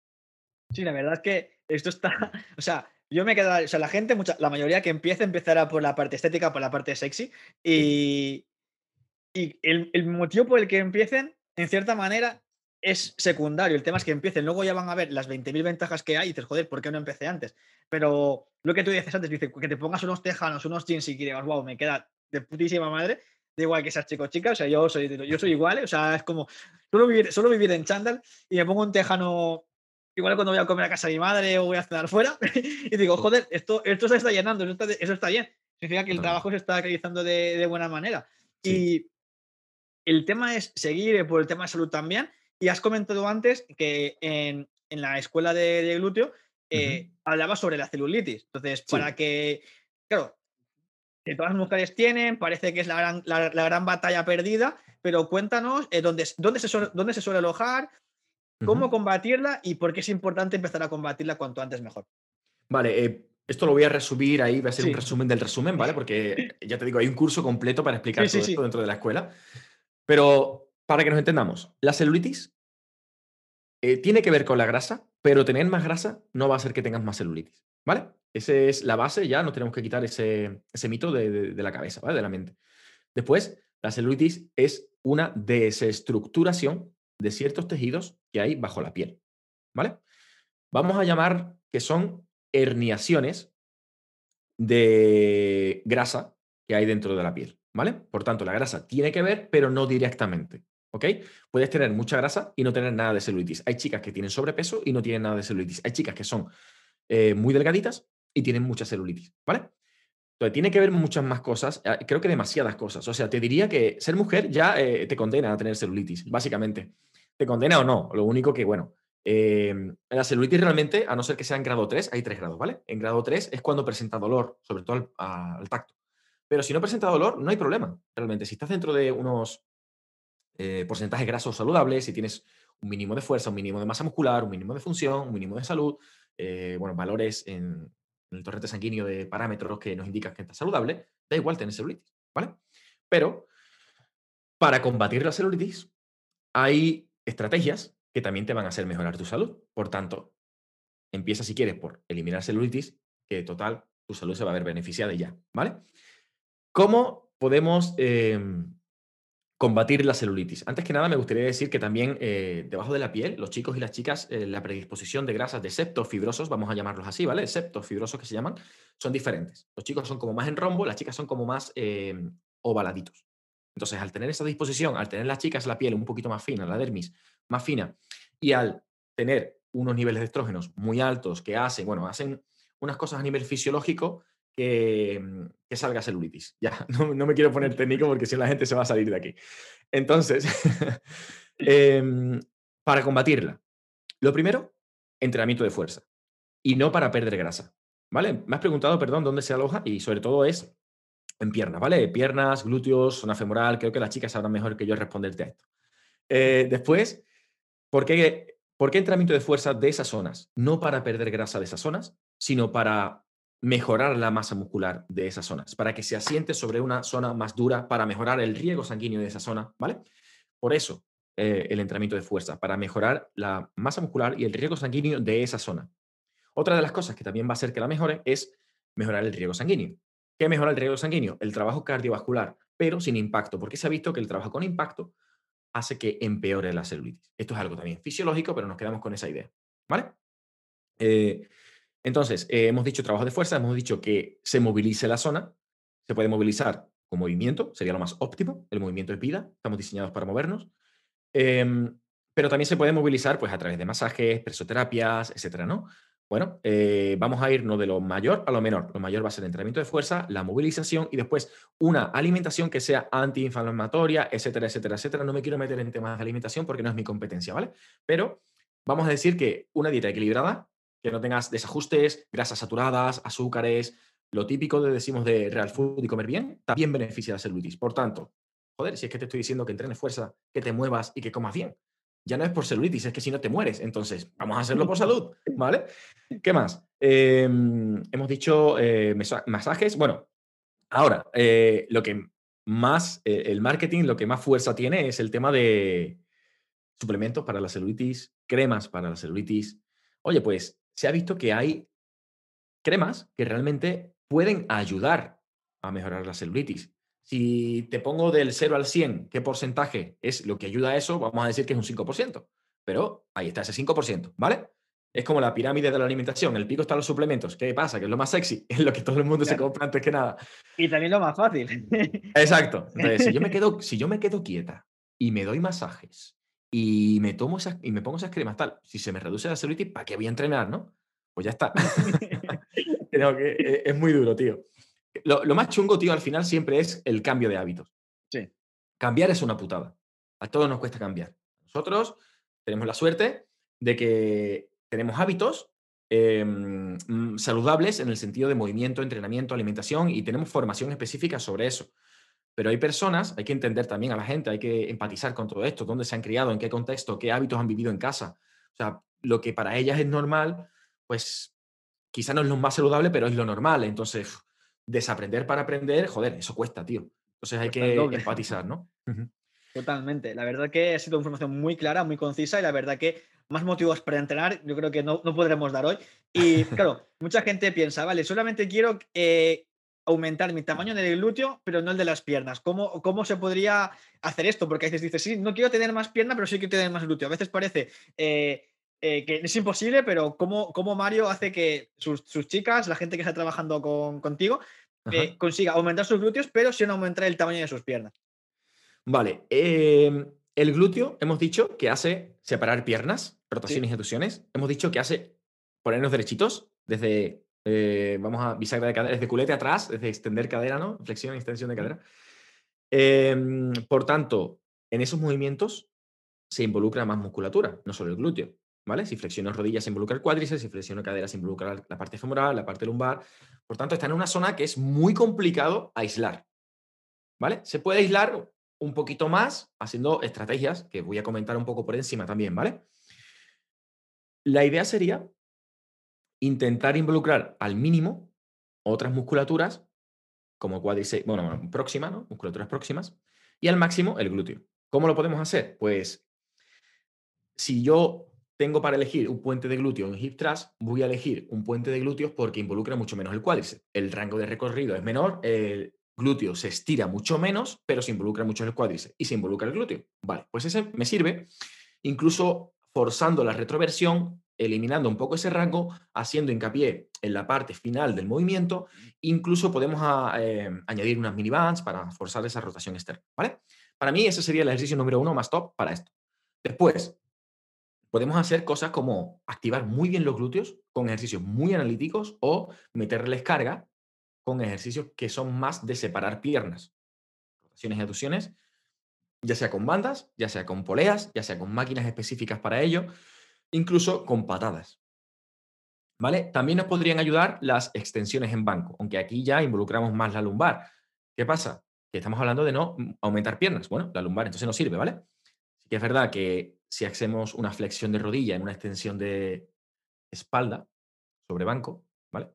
Sí, la verdad es que esto está, o sea, yo me quedo, o sea, la gente, mucha, la mayoría que empieza empezará por la parte estética, por la parte sexy, y, y el, el motivo por el que empiecen, en cierta manera, es secundario. El tema es que empiecen, luego ya van a ver las 20.000 ventajas que hay y dices, joder, ¿por qué no empecé antes? Pero lo que tú dices antes, dice, que te pongas unos tejanos, unos jeans y que digas, wow, me queda de putísima madre, da igual que seas chico o chica, o sea, yo soy, yo soy igual, o sea, es como, solo vivir, solo vivir en chándal y me pongo un tejano igual cuando voy a comer a casa de mi madre o voy a cenar fuera y digo, joder, esto, esto se está llenando, eso está, eso está bien. Significa que el trabajo se está realizando de, de buena manera. Y el tema es seguir por el tema de salud también y has comentado antes que en, la escuela de, glúteo eh, hablaba sobre la celulitis. Entonces, para que, claro, que todas las mujeres tienen, parece que es la gran, la, gran batalla perdida, pero cuéntanos eh, dónde, dónde, se suele, dónde se suele alojar, cómo combatirla y por qué es importante empezar a combatirla cuanto antes mejor. Vale, eh, esto lo voy a resumir ahí, va a ser un resumen del resumen, ¿vale? Porque ya te digo, hay un curso completo para explicar todo esto dentro de la escuela. Pero para que nos entendamos, la celulitis eh, tiene que ver con la grasa, pero tener más grasa no va a hacer que tengas más celulitis, ¿vale? Esa es la base, ya no tenemos que quitar ese, mito de, la cabeza, ¿vale? De la mente. Después, la celulitis es una desestructuración de ciertos tejidos que hay bajo la piel, ¿vale? Vamos a llamar que son herniaciones de grasa que hay dentro de la piel, ¿vale? Por tanto, la grasa tiene que ver, pero no directamente. ¿Ok? Puedes tener mucha grasa y no tener nada de celulitis. Hay chicas que tienen sobrepeso y no tienen nada de celulitis. Hay chicas que son eh, muy delgaditas y tienen mucha celulitis, ¿vale? Entonces, tiene que ver muchas más cosas, ah, creo que demasiadas cosas. O sea, te diría que ser mujer ya eh, te condena a tener celulitis, básicamente. ¿Te condena o no? Lo único que, bueno, em, la celulitis realmente, a no ser que sea en grado 3, hay 3 grados, ¿vale? En grado 3 es cuando presenta dolor, sobre todo al tacto. Pero si no presenta dolor, no hay problema, realmente. Si estás dentro de unos eh, porcentajes grasos saludables, si tienes un mínimo de fuerza, un mínimo de masa muscular, un mínimo de función, un mínimo de salud, eh, bueno, valores en, el torrente sanguíneo de parámetros que nos indican que estás saludable, da igual tener celulitis, ¿vale? Pero para combatir la celulitis hay estrategias que también te van a hacer mejorar tu salud. Por tanto, empieza si quieres por eliminar celulitis, que total, tu salud se va a ver beneficiada ya, ¿vale? ¿Cómo podemos em, combatir la celulitis? Antes que nada, me gustaría decir que también eh, debajo de la piel, los chicos y las chicas, eh, la predisposición de grasas de septofibrosos, vamos a llamarlos así, ¿vale? Septofibrosos que se llaman, son diferentes. Los chicos son como más en rombo, las chicas son como más em, ovaladitos. Entonces, al tener esa disposición, al tener las chicas la piel un poquito más fina, la dermis más fina, y al tener unos niveles de estrógenos muy altos que hacen, bueno, hacen unas cosas a nivel fisiológico que, mm, que salga celulitis. Ya, no, me quiero poner técnico porque si no la gente se va a salir de aquí. Entonces, em, para combatirla, lo primero, entrenamiento de fuerza y no para perder grasa. ¿Vale? Me has preguntado, perdón, dónde se aloja y sobre todo es en piernas, ¿vale? Piernas, glúteos, zona femoral, creo que las chicas sabrán mejor que yo responderte a esto. Eh, después, ¿por qué ¿Por qué entrenamiento de fuerza de esas zonas? No para perder grasa de esas zonas, sino para mejorar la masa muscular de esas zonas, para que se asiente sobre una zona más dura, para mejorar el riego sanguíneo de esa zona, ¿vale? Por eso eh, el entrenamiento de fuerza, para mejorar la masa muscular y el riego sanguíneo de esa zona. Otra de las cosas que también va a hacer que la mejore es mejorar el riego sanguíneo. ¿Qué mejora el riego sanguíneo? El trabajo cardiovascular, pero sin impacto, porque se ha visto que el trabajo con impacto hace que empeore la celulitis. Esto es algo también fisiológico, pero nos quedamos con esa idea. ¿Vale? Eh, entonces, eh, hemos dicho trabajo de fuerza, hemos dicho que se movilice la zona, se puede movilizar con movimiento, sería lo más óptimo, el movimiento es vida, estamos diseñados para movernos, em, pero también se puede movilizar pues, a través de masajes, presoterapias, etcétera, ¿no? Bueno, eh, vamos a irnos de lo mayor a lo menor. Lo mayor va a ser el entrenamiento de fuerza, la movilización y después una alimentación que sea antiinflamatoria, etcétera, etcétera, etcétera. No me quiero meter en temas de alimentación porque no es mi competencia, ¿vale? Pero vamos a decir que una dieta equilibrada, que no tengas desajustes, grasas saturadas, azúcares, lo típico de decimos de real food y comer bien, también beneficia la celulitis. Por tanto, joder, si es que te estoy diciendo que entrenes fuerza, que te muevas y que comas bien, ya no es por celulitis, es que si no te mueres. Entonces, vamos a hacerlo por salud, ¿vale? ¿Qué más? Em, hemos dicho eh, masajes. Bueno, ahora, eh, lo que más, eh, el marketing, lo que más fuerza tiene es el tema de suplementos para la celulitis, cremas para la celulitis. Oye, pues se ha visto que hay cremas que realmente pueden ayudar a mejorar la celulitis. Si te pongo del 0 al 100, ¿qué porcentaje es lo que ayuda a eso? Vamos a decir que es un 5%. Pero ahí está ese 5%, ¿vale? Es como la pirámide de la alimentación. El pico están los suplementos. ¿Qué pasa? Que es lo más sexy, es lo que todo el mundo se compra antes que nada. Y también lo más fácil. Exacto. Entonces, si yo me quedo, si yo me quedo quieta y me doy masajes y me tomo esas, y me pongo esas cremas tal, si se me reduce la celulitis, ¿para qué voy a entrenar, no? Pues ya está. Que eh, es muy duro, tío. Lo, más chungo, tío, al final siempre es el cambio de hábitos. Sí. Cambiar es una putada. A todos nos cuesta cambiar. Nosotros tenemos la suerte de que tenemos hábitos em, mm, saludables en el sentido de movimiento, entrenamiento, alimentación y tenemos formación específica sobre eso. Pero hay personas, hay que entender también a la gente, hay que empatizar con todo esto, dónde se han criado, en qué contexto, qué hábitos han vivido en casa. O sea, lo que para ellas es normal, pues quizá no es lo más saludable, pero es lo normal. Entonces, desaprender para aprender, joder, eso cuesta, tío. Entonces hay que empatizar, ¿no? Totalmente. La verdad que ha sido información muy clara, muy concisa y la verdad que más motivos para entrenar yo creo que no, no podremos dar hoy. Y claro, mucha gente piensa, vale, solamente quiero eh, aumentar mi tamaño del glúteo, pero no el de las piernas. ¿Cómo, ¿Cómo se podría hacer esto? Porque a veces dices, sí, no quiero tener más pierna, pero sí quiero tener más glúteo. A veces parece eh, eh, que es imposible, pero ¿cómo, cómo Mario hace que sus, sus, chicas, la gente que está trabajando con, contigo, eh, consiga aumentar sus glúteos, pero sin aumentar el tamaño de sus piernas? Vale. Em, el glúteo, hemos dicho que hace separar piernas, rotaciones y aducciones. Hemos dicho que hace ponernos derechitos, desde, eh, vamos a bisagra de cadera, desde culete atrás, desde extender cadera, ¿no? Flexión extensión de cadera. Em, por tanto, en esos movimientos se involucra más musculatura, no solo el glúteo. ¿vale? Si flexiono rodillas se involucra el cuádriceps, si flexiono caderas se involucra la parte femoral, la parte lumbar. Por tanto, está en una zona que es muy complicado aislar, ¿vale? Se puede aislar un poquito más haciendo estrategias que voy a comentar un poco por encima también, ¿vale? La idea sería intentar involucrar al mínimo otras musculaturas como cuádriceps, bueno, próxima, ¿no? Musculaturas próximas, y al máximo el glúteo. ¿Cómo lo podemos hacer? Pues si yo tengo para elegir un puente de glúteo en hip thrust, voy a elegir un puente de glúteos porque involucra mucho menos el cuádriceps. El rango de recorrido es menor, el glúteo se estira mucho menos, pero se involucra mucho el cuádriceps y se involucra el glúteo. Vale, pues ese me sirve, incluso forzando la retroversión, eliminando un poco ese rango, haciendo hincapié en la parte final del movimiento, incluso podemos ah, eh, añadir unas mini bands para forzar esa rotación externa, ¿vale? Para mí ese sería el ejercicio número uno más top para esto. Después, podemos hacer cosas como activar muy bien los glúteos con ejercicios muy analíticos o meterles carga con ejercicios que son más de separar piernas. Rotaciones y aducciones, ya sea con bandas, ya sea con poleas, ya sea con máquinas específicas para ello, incluso con patadas. ¿Vale? También nos podrían ayudar las extensiones en banco, aunque aquí ya involucramos más la lumbar. ¿Qué pasa? Que estamos hablando de no aumentar piernas. Bueno, la lumbar entonces no sirve, ¿vale? Sí que es verdad que si hacemos una flexión de rodilla en una extensión de espalda sobre banco, ¿vale?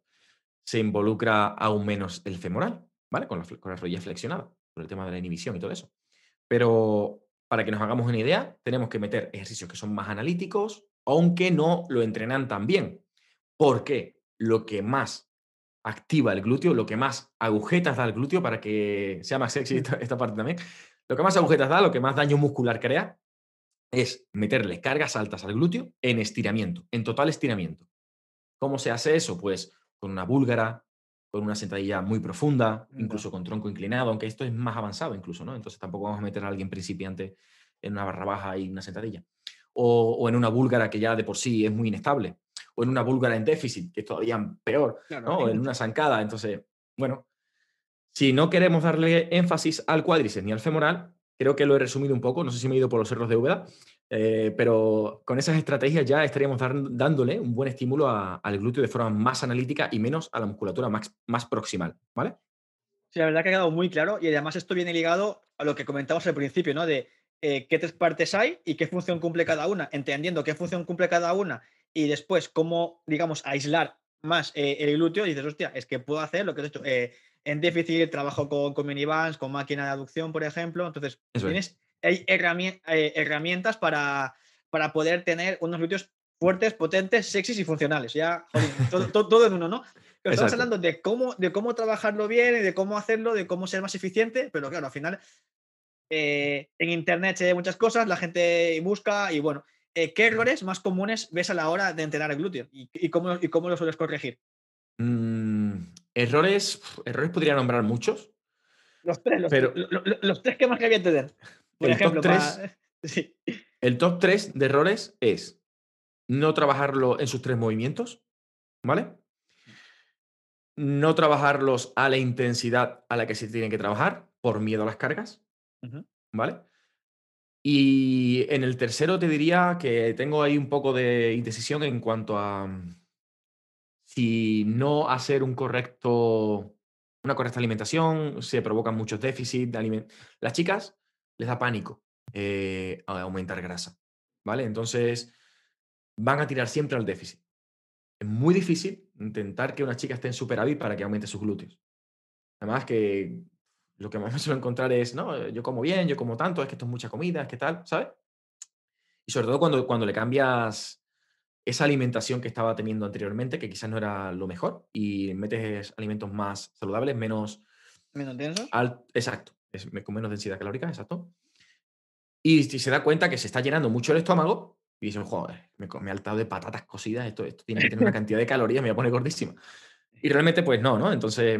Se involucra aún menos el femoral, ¿vale? Con la, con la rodilla flexionada, por el tema de la inhibición y todo eso. Pero para que nos hagamos una idea, tenemos que meter ejercicios que son más analíticos, aunque no lo entrenan tan bien. Porque lo que más activa el glúteo, lo que más agujetas da el glúteo, para que sea más sexy esta parte también, lo que más agujetas da, lo que más daño muscular crea, es meterle cargas altas al glúteo en estiramiento, en total estiramiento. ¿Cómo se hace eso? Pues con una búlgara, con una sentadilla muy profunda, incluso con tronco inclinado, aunque esto es más avanzado incluso, ¿no? Entonces tampoco vamos a meter a alguien principiante en una barra baja y una sentadilla. O, en una búlgara que ya de por sí es muy inestable. O en una búlgara en déficit, que es todavía peor, ¿no? O en una zancada. Entonces, bueno, si no queremos darle énfasis al cuádriceps ni al femoral, Creo que lo he resumido un poco, no sé si me he ido por los cerros de Úbeda, eh, pero con esas estrategias ya estaríamos dándole un buen estímulo al glúteo de forma más analítica y menos a la musculatura más, más proximal, ¿vale? Sí, la verdad que ha quedado muy claro y además esto viene ligado a lo que comentamos al principio, ¿no? De eh, qué tres partes hay y qué función cumple cada una, entendiendo qué función cumple cada una y después cómo, digamos, aislar más eh, el glúteo y dices, hostia, es que puedo hacer lo que he hecho en déficit, trabajo con, con minivans, con máquina de aducción, por ejemplo. Entonces, tienes hay eh, herramientas para, para poder tener unos glúteos fuertes, potentes, sexys y funcionales. Ya, todo, en uno, ¿no? Pero estamos hablando de cómo, de cómo trabajarlo bien y de cómo hacerlo, de cómo ser más eficiente, pero claro, al final eh, en internet se ve muchas cosas, la gente busca y bueno, eh, ¿qué errores más comunes ves a la hora de entrenar el glúteo y, cómo, y cómo lo sueles corregir? Mm, Errores, errores podría nombrar muchos. Los tres, los, pero, los, tres que más que tener. Por el ejemplo, top 3, el top 3 de errores es no trabajarlo en sus tres movimientos, ¿vale? No trabajarlos a la intensidad a la que se tienen que trabajar por miedo a las cargas, ¿vale? Y en el tercero te diría que tengo ahí un poco de indecisión en cuanto a si no hacer un correcto, una correcta alimentación, se provocan muchos déficits de Las chicas les da pánico eh, aumentar grasa, ¿vale? Entonces van a tirar siempre al déficit. Es muy difícil intentar que una chica esté en superávit para que aumente sus glúteos. Además que lo que más me suelo encontrar es, no, yo como bien, yo como tanto, es que esto es mucha comida, es que tal, ¿sabes? Y sobre todo cuando, cuando le cambias esa alimentación que estaba teniendo anteriormente, que quizás no era lo mejor, y metes alimentos más saludables, menos... Menos densos. exacto, es, con menos densidad calórica, exacto. Y si se da cuenta que se está llenando mucho el estómago, y dice, joder, me, me he altado de patatas cocidas, esto, esto tiene que tener una cantidad de calorías, me voy a poner gordísima. Y realmente, pues no, ¿no? Entonces,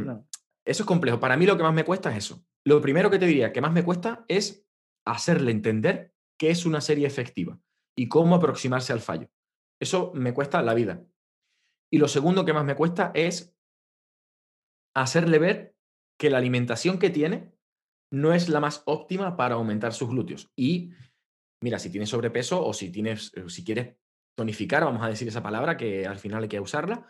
eso es complejo. Para mí lo que más me cuesta es eso. Lo primero que te diría que más me cuesta es hacerle entender qué es una serie efectiva y cómo aproximarse al fallo. Eso me cuesta la vida. Y lo segundo que más me cuesta es hacerle ver que la alimentación que tiene no es la más óptima para aumentar sus glúteos. Y mira, si tienes sobrepeso o si tienes, eh, si quieres tonificar, vamos a decir esa palabra que al final hay que usarla,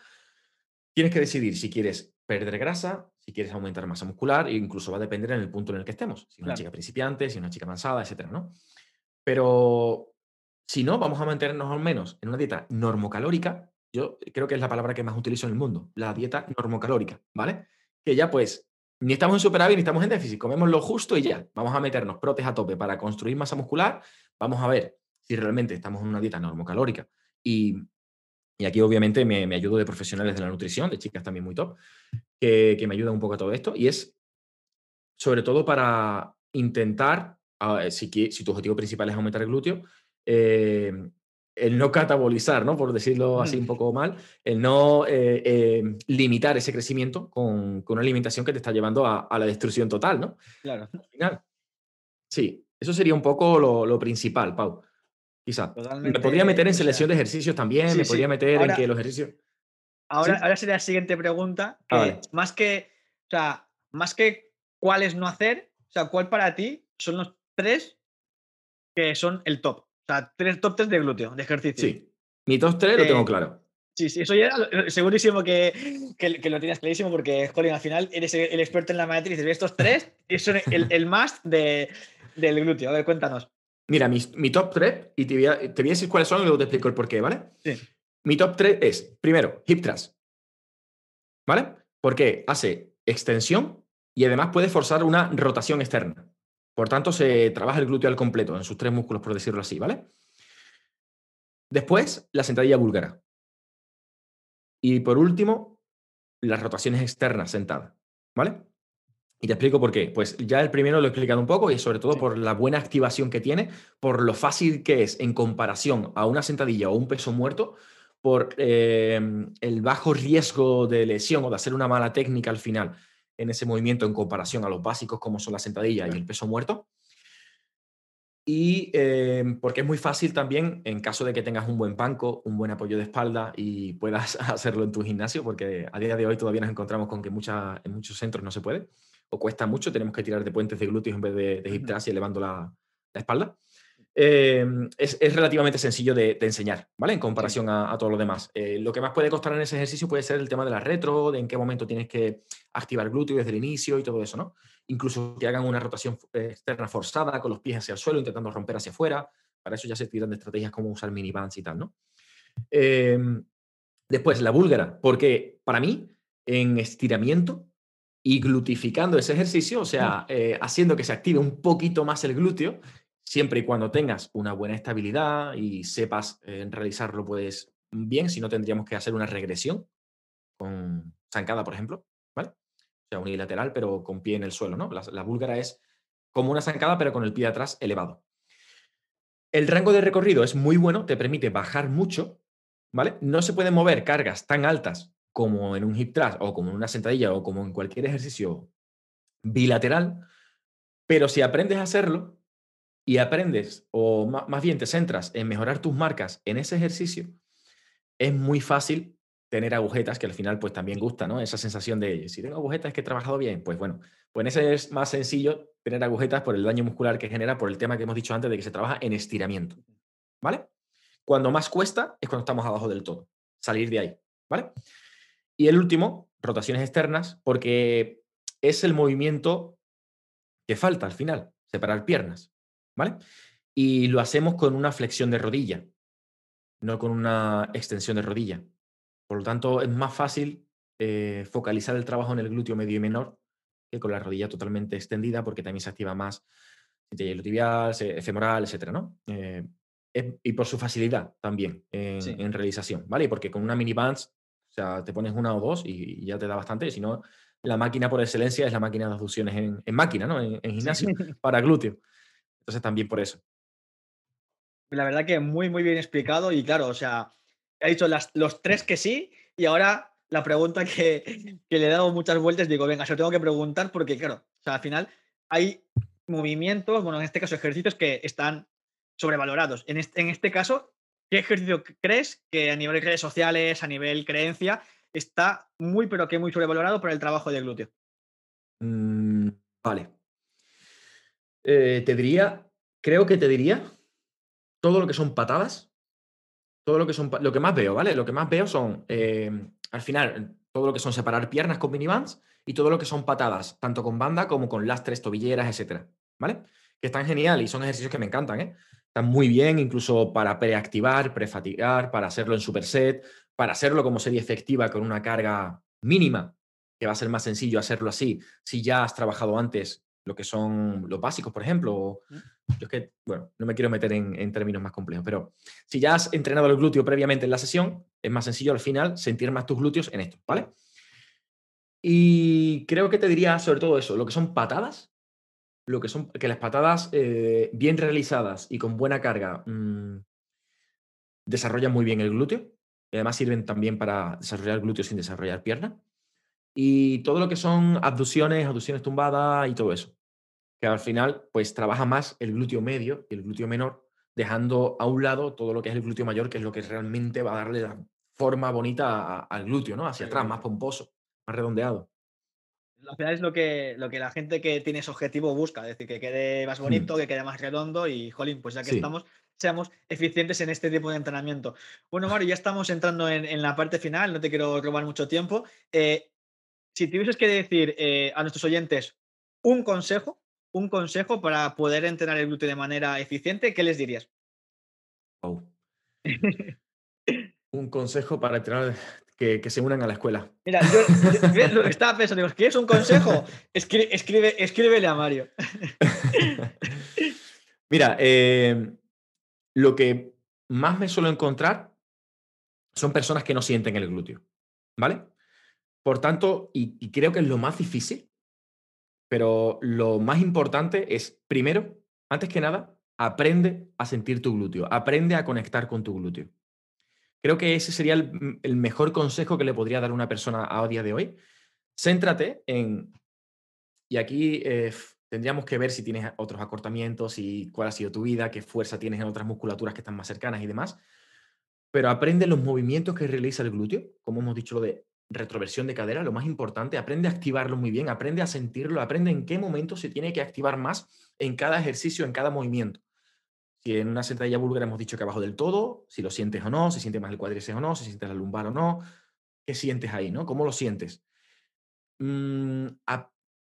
tienes que decidir si quieres perder grasa, si quieres aumentar masa muscular, e incluso va a depender en el punto en el que estemos. Si una chica principiante, si una chica avanzada, etcétera, ¿no? Pero si no, vamos a mantenernos al menos en una dieta normocalórica. Yo creo que es la palabra que más utilizo en el mundo, la dieta normocalórica, ¿vale? Que ya pues ni estamos en superávit ni estamos en déficit, comemos lo justo y ya. Vamos a meternos protes a tope para construir masa muscular. Vamos a ver si realmente estamos en una dieta normocalórica Y, aquí obviamente me, ayudo de profesionales de la nutrición, de chicas también muy top, que, me ayudan un poco a todo esto. Y es sobre todo para intentar, ah, si, si tu objetivo principal es aumentar el glúteo, eh, el no catabolizar, ¿no? por decirlo así un poco mal, el no eh, eh, limitar ese crecimiento con, una alimentación que te está llevando a, la destrucción total, ¿no? Claro. sí, eso sería un poco lo, principal, Pau. Quizá. me podría meter en selección de ejercicios también, me podría meter en que los ejercicios... Ahora, ahora sería la siguiente pregunta, que más que, o sea, más que cuáles no hacer, o sea, cuál para ti son los tres que son el top. O sea, tres top 3 de glúteo, de ejercicio. Sí. Mi top 3 lo tengo eh, claro. Sí, sí, eso ya segurísimo que, que, lo tienes clarísimo porque, Jolín, al final eres el experto en la matriz estos tres son el, el más de, del glúteo. A ver, cuéntanos. Mira, mi, mi top 3, y te voy, a, te voy, a, decir cuáles son y luego te explico el porqué, ¿vale? Sí. Mi top 3 es, primero, hip thrust. ¿Vale? Porque hace extensión y además puede forzar una rotación externa. Por tanto, se trabaja el glúteo al completo, en sus tres músculos, por decirlo así, ¿vale? Después, la sentadilla búlgara. Y por último, las rotaciones externas sentadas, ¿vale? Y te explico por qué. Pues ya el primero lo he explicado un poco y sobre todo por la buena activación que tiene, por lo fácil que es en comparación a una sentadilla o un peso muerto, por eh, el bajo riesgo de lesión o de hacer una mala técnica al final en ese movimiento en comparación a los básicos como son la sentadilla y el peso muerto. Y em, porque es muy fácil también, en caso de que tengas un buen banco, un buen apoyo de espalda y puedas hacerlo en tu gimnasio, porque a día de hoy todavía nos encontramos con que mucha, en muchos centros no se puede, o cuesta mucho, tenemos que tirar de puentes de glúteos en vez de, de hip thrust y elevando la, la espalda. Em, es, relativamente sencillo de, enseñar, ¿vale? En comparación a, todo lo demás. Eh, lo que más puede costar en ese ejercicio puede ser el tema de la retro, de en qué momento tienes que activar glúteo desde el inicio y todo eso, ¿no? Incluso que hagan una rotación externa forzada con los pies hacia el suelo, intentando romper hacia afuera. Para eso ya se tiran de estrategias como usar mini bands y tal, ¿no? Em, después, la búlgara, porque para mí, en estiramiento y glutificando ese ejercicio, o sea, eh, haciendo que se active un poquito más el glúteo, siempre y cuando tengas una buena estabilidad y sepas eh, realizarlo pues bien, si no tendríamos que hacer una regresión con zancada, por ejemplo, ¿vale? O sea, unilateral, pero con pie en el suelo, ¿no? La, búlgara es como una zancada, pero con el pie de atrás elevado. El rango de recorrido es muy bueno, te permite bajar mucho, ¿vale? No se pueden mover cargas tan altas como en un hip thrust o como en una sentadilla o como en cualquier ejercicio bilateral, pero si aprendes a hacerlo, y aprendes, o más bien te centras en mejorar tus marcas en ese ejercicio, es muy fácil tener agujetas, que al final pues también gusta, ¿no? Esa sensación de, si tengo agujetas es que he trabajado bien, pues bueno, pues ese es más sencillo tener agujetas por el daño muscular que genera, por el tema que hemos dicho antes de que se trabaja en estiramiento, ¿vale? Cuando más cuesta es cuando estamos abajo del todo, salir de ahí, ¿vale? Y el último, rotaciones externas, porque es el movimiento que falta al final, separar piernas. ¿vale? Y lo hacemos con una flexión de rodilla, no con una extensión de rodilla. Por lo tanto, es más fácil eh, focalizar el trabajo en el glúteo medio y menor que con la rodilla totalmente extendida, porque también se activa más el tibial, femoral, etcétera, ¿no? Eh, y por su facilidad también en, realización, ¿vale? Porque con una mini bands, sea, te pones una o dos y, ya te da bastante, si no, la máquina por excelencia es la máquina de fusiones en, máquina, ¿no? En, gimnasio, para glúteo. Entonces también por eso. La verdad que muy, muy bien explicado y claro, o sea, he dicho las, los tres que sí y ahora la pregunta que, le he dado muchas vueltas, digo, venga, se lo tengo que preguntar porque claro, o sea, al final hay movimientos, bueno, en este caso ejercicios que están sobrevalorados. En este, en este caso, ¿qué ejercicio crees que a nivel de redes sociales, a nivel creencia, está muy, pero que muy sobrevalorado por el trabajo de glúteo? Mm, vale. Eh, te diría, creo que te diría todo lo que son patadas, todo lo que son, lo que más veo, ¿vale? Lo que más veo son, eh, al final, todo lo que son separar piernas con minibands y todo lo que son patadas, tanto con banda como con lastres, tobilleras, etcétera, ¿vale? Que están genial y son ejercicios que me encantan, ¿eh? Están muy bien, incluso para preactivar, prefatigar, para hacerlo en superset, para hacerlo como serie efectiva con una carga mínima, que va a ser más sencillo hacerlo así si ya has trabajado antes lo que son los básicos, por ejemplo. Yo es que, bueno, no me quiero meter en, en, términos más complejos, pero si ya has entrenado el glúteo previamente en la sesión, es más sencillo al final sentir más tus glúteos en esto, ¿vale? Y creo que te diría sobre todo eso, lo que son patadas, lo que son que las patadas eh, bien realizadas y con buena carga mmm, desarrollan muy bien el glúteo y además sirven también para desarrollar glúteo sin desarrollar pierna. Y todo lo que son abducciones, abducciones tumbadas y todo eso. Que al final, pues trabaja más el glúteo medio y el glúteo menor, dejando a un lado todo lo que es el glúteo mayor, que es lo que realmente va a darle la forma bonita al glúteo, ¿no? Hacia atrás, más pomposo más redondeado. Al final es lo que, lo que la gente que tiene ese objetivo busca, es decir, que quede más bonito, hmm. que quede más redondo y, jolín, pues ya que estamos, seamos eficientes en este tipo de entrenamiento. Bueno, Mario, ya estamos entrando en, la parte final, no te quiero robar mucho tiempo. Eh, si tuvieses que decir eh, a nuestros oyentes un consejo, un consejo para poder entrenar el glúteo de manera eficiente, ¿qué les dirías? un consejo para entrenar que, se unan a la escuela. Mira, yo, estaba pensando, digo, ¿quieres un consejo? Escribe, escríbele a Mario. Mira, eh, lo que más me suelo encontrar son personas que no sienten el glúteo, ¿vale? Por tanto, y, creo que es lo más difícil, pero lo más importante es, primero, antes que nada, aprende a sentir tu glúteo, aprende a conectar con tu glúteo. Creo que ese sería mm, el, mejor consejo que le podría dar una persona a día de hoy. Céntrate en, y aquí eh, tendríamos que ver si tienes otros acortamientos y cuál ha sido tu vida, qué fuerza tienes en otras musculaturas que están más cercanas y demás. Pero aprende los movimientos que realiza el glúteo, como hemos dicho lo de retroversión de cadera, lo más importante, aprende a activarlo muy bien, aprende a sentirlo, aprende en qué momento se tiene que activar más en cada ejercicio, en cada movimiento. Si en una sentadilla búlgara hemos dicho que abajo del todo, si lo sientes o no, si sientes más el cuádriceps o no, si sientes la lumbar o no, ¿qué sientes ahí, no? ¿Cómo lo sientes? Mm,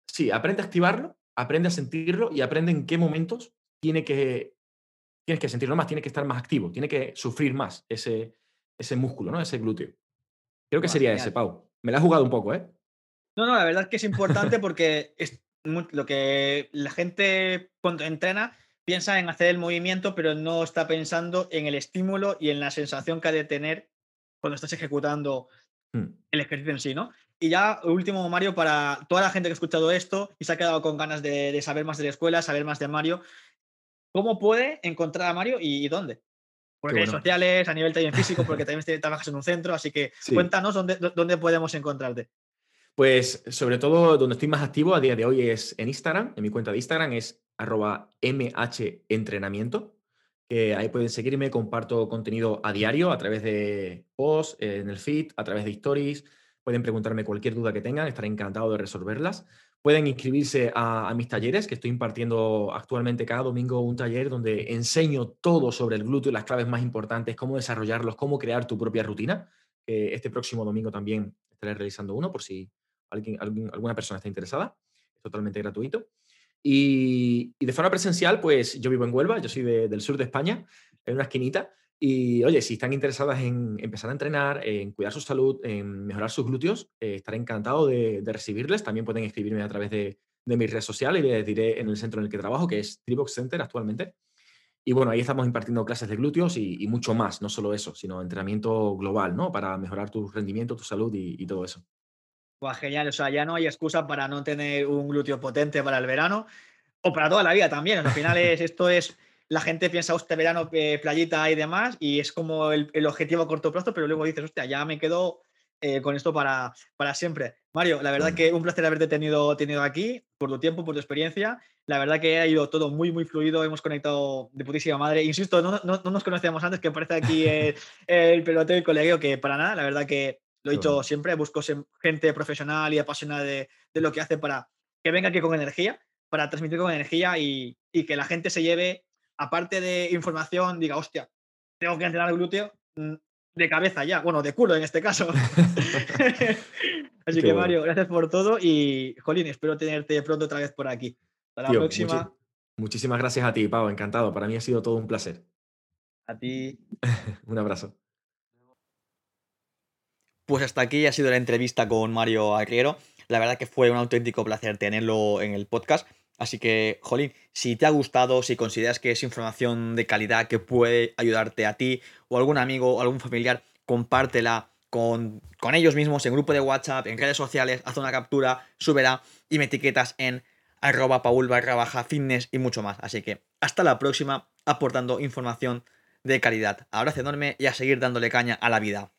sí, aprende a activarlo, aprende a sentirlo y aprende en qué momentos tiene que, tienes que sentirlo más, tiene que estar más activo, tiene que sufrir más ese, ese músculo, ¿no? Ese glúteo. Creo que sería ese, Pau. Me la has jugado un poco, ¿eh? No, no, la verdad es que es importante porque es lo que la gente cuando entrena piensa en hacer el movimiento, pero no está pensando en el estímulo y en la sensación que ha de tener cuando estás ejecutando hmm. el ejercicio en sí, ¿no? Y ya, último, Mario, para toda la gente que ha escuchado esto y se ha quedado con ganas de, saber más de la escuela, saber más de Mario, ¿cómo puede encontrar a Mario y, dónde? Por redes sociales, a nivel también físico, porque también trabajas en un centro, así que cuéntanos dónde, dónde podemos encontrarte. Pues sobre todo donde estoy más activo a día de hoy es en Instagram, en mi cuenta de Instagram es mhentrenamiento, que ahí pueden seguirme, comparto contenido a diario a través de posts, en el feed, a través de stories, pueden preguntarme cualquier duda que tengan, estaré encantado de resolverlas. Pueden inscribirse a, mis talleres, que estoy impartiendo actualmente cada domingo un taller donde enseño todo sobre el glúteo, las claves más importantes, cómo desarrollarlos, cómo crear tu propia rutina. este próximo domingo también estaré realizando uno por si alguien, alguna persona está interesada. Es totalmente gratuito. Y, de forma presencial, pues yo vivo en Huelva, yo soy del sur de España, en una esquinita. Y oye, si están interesadas en empezar a entrenar, en cuidar su salud, en mejorar sus glúteos, eh, estaré encantado de, recibirles. También pueden escribirme a través de, de mis redes sociales y les diré en el centro en el que trabajo, que es Tribox Center actualmente. Y bueno, ahí estamos impartiendo clases de glúteos y, mucho más, no solo eso, sino entrenamiento global, ¿no? Para mejorar tu rendimiento, tu salud y todo eso genial, o sea, ya no hay excusa para no tener un glúteo potente para el verano o para toda la vida también. al final es, esto es, la gente piensa, hostia, verano, eh, playita y demás, y es como el, objetivo a corto plazo, pero luego dices, hostia, ya me quedo eh, con esto para, para siempre. Mario, la verdad que un placer haberte tenido, tenido aquí, por tu tiempo, por tu experiencia. La verdad que ha ido todo muy, muy fluido, hemos conectado de putísima madre. Insisto, no, no, nos conocíamos antes, que parece aquí el, el peloteo y colegio, que para nada, la verdad que lo he dicho siempre, busco gente profesional y apasionada de, lo que hace para que venga aquí con energía, para transmitir con energía y, que la gente se lleve, aparte de información, diga, hostia, tengo que entrenar el glúteo mm, de cabeza ya, bueno, de culo en este caso. Así que Mario, gracias por todo y, Jolín, espero tenerte pronto otra vez por aquí. Hasta la próxima. muchísimas gracias a ti, Pau, encantado. Para mí ha sido todo un placer. A ti. un abrazo. Pues hasta aquí ha sido la entrevista con Mario Arriero. La verdad que fue un auténtico placer tenerlo en el podcast. Así que, Jolín, si te ha gustado, si consideras que es información de calidad que puede ayudarte a ti o algún amigo o algún familiar, compártela con, con ellos mismos en grupo de WhatsApp, en redes sociales, haz una captura, súbela y me etiquetas en arroba paul barra baja fitness y mucho más. Así que hasta la próxima aportando información de calidad. Abrazo enorme y a seguir dándole caña a la vida.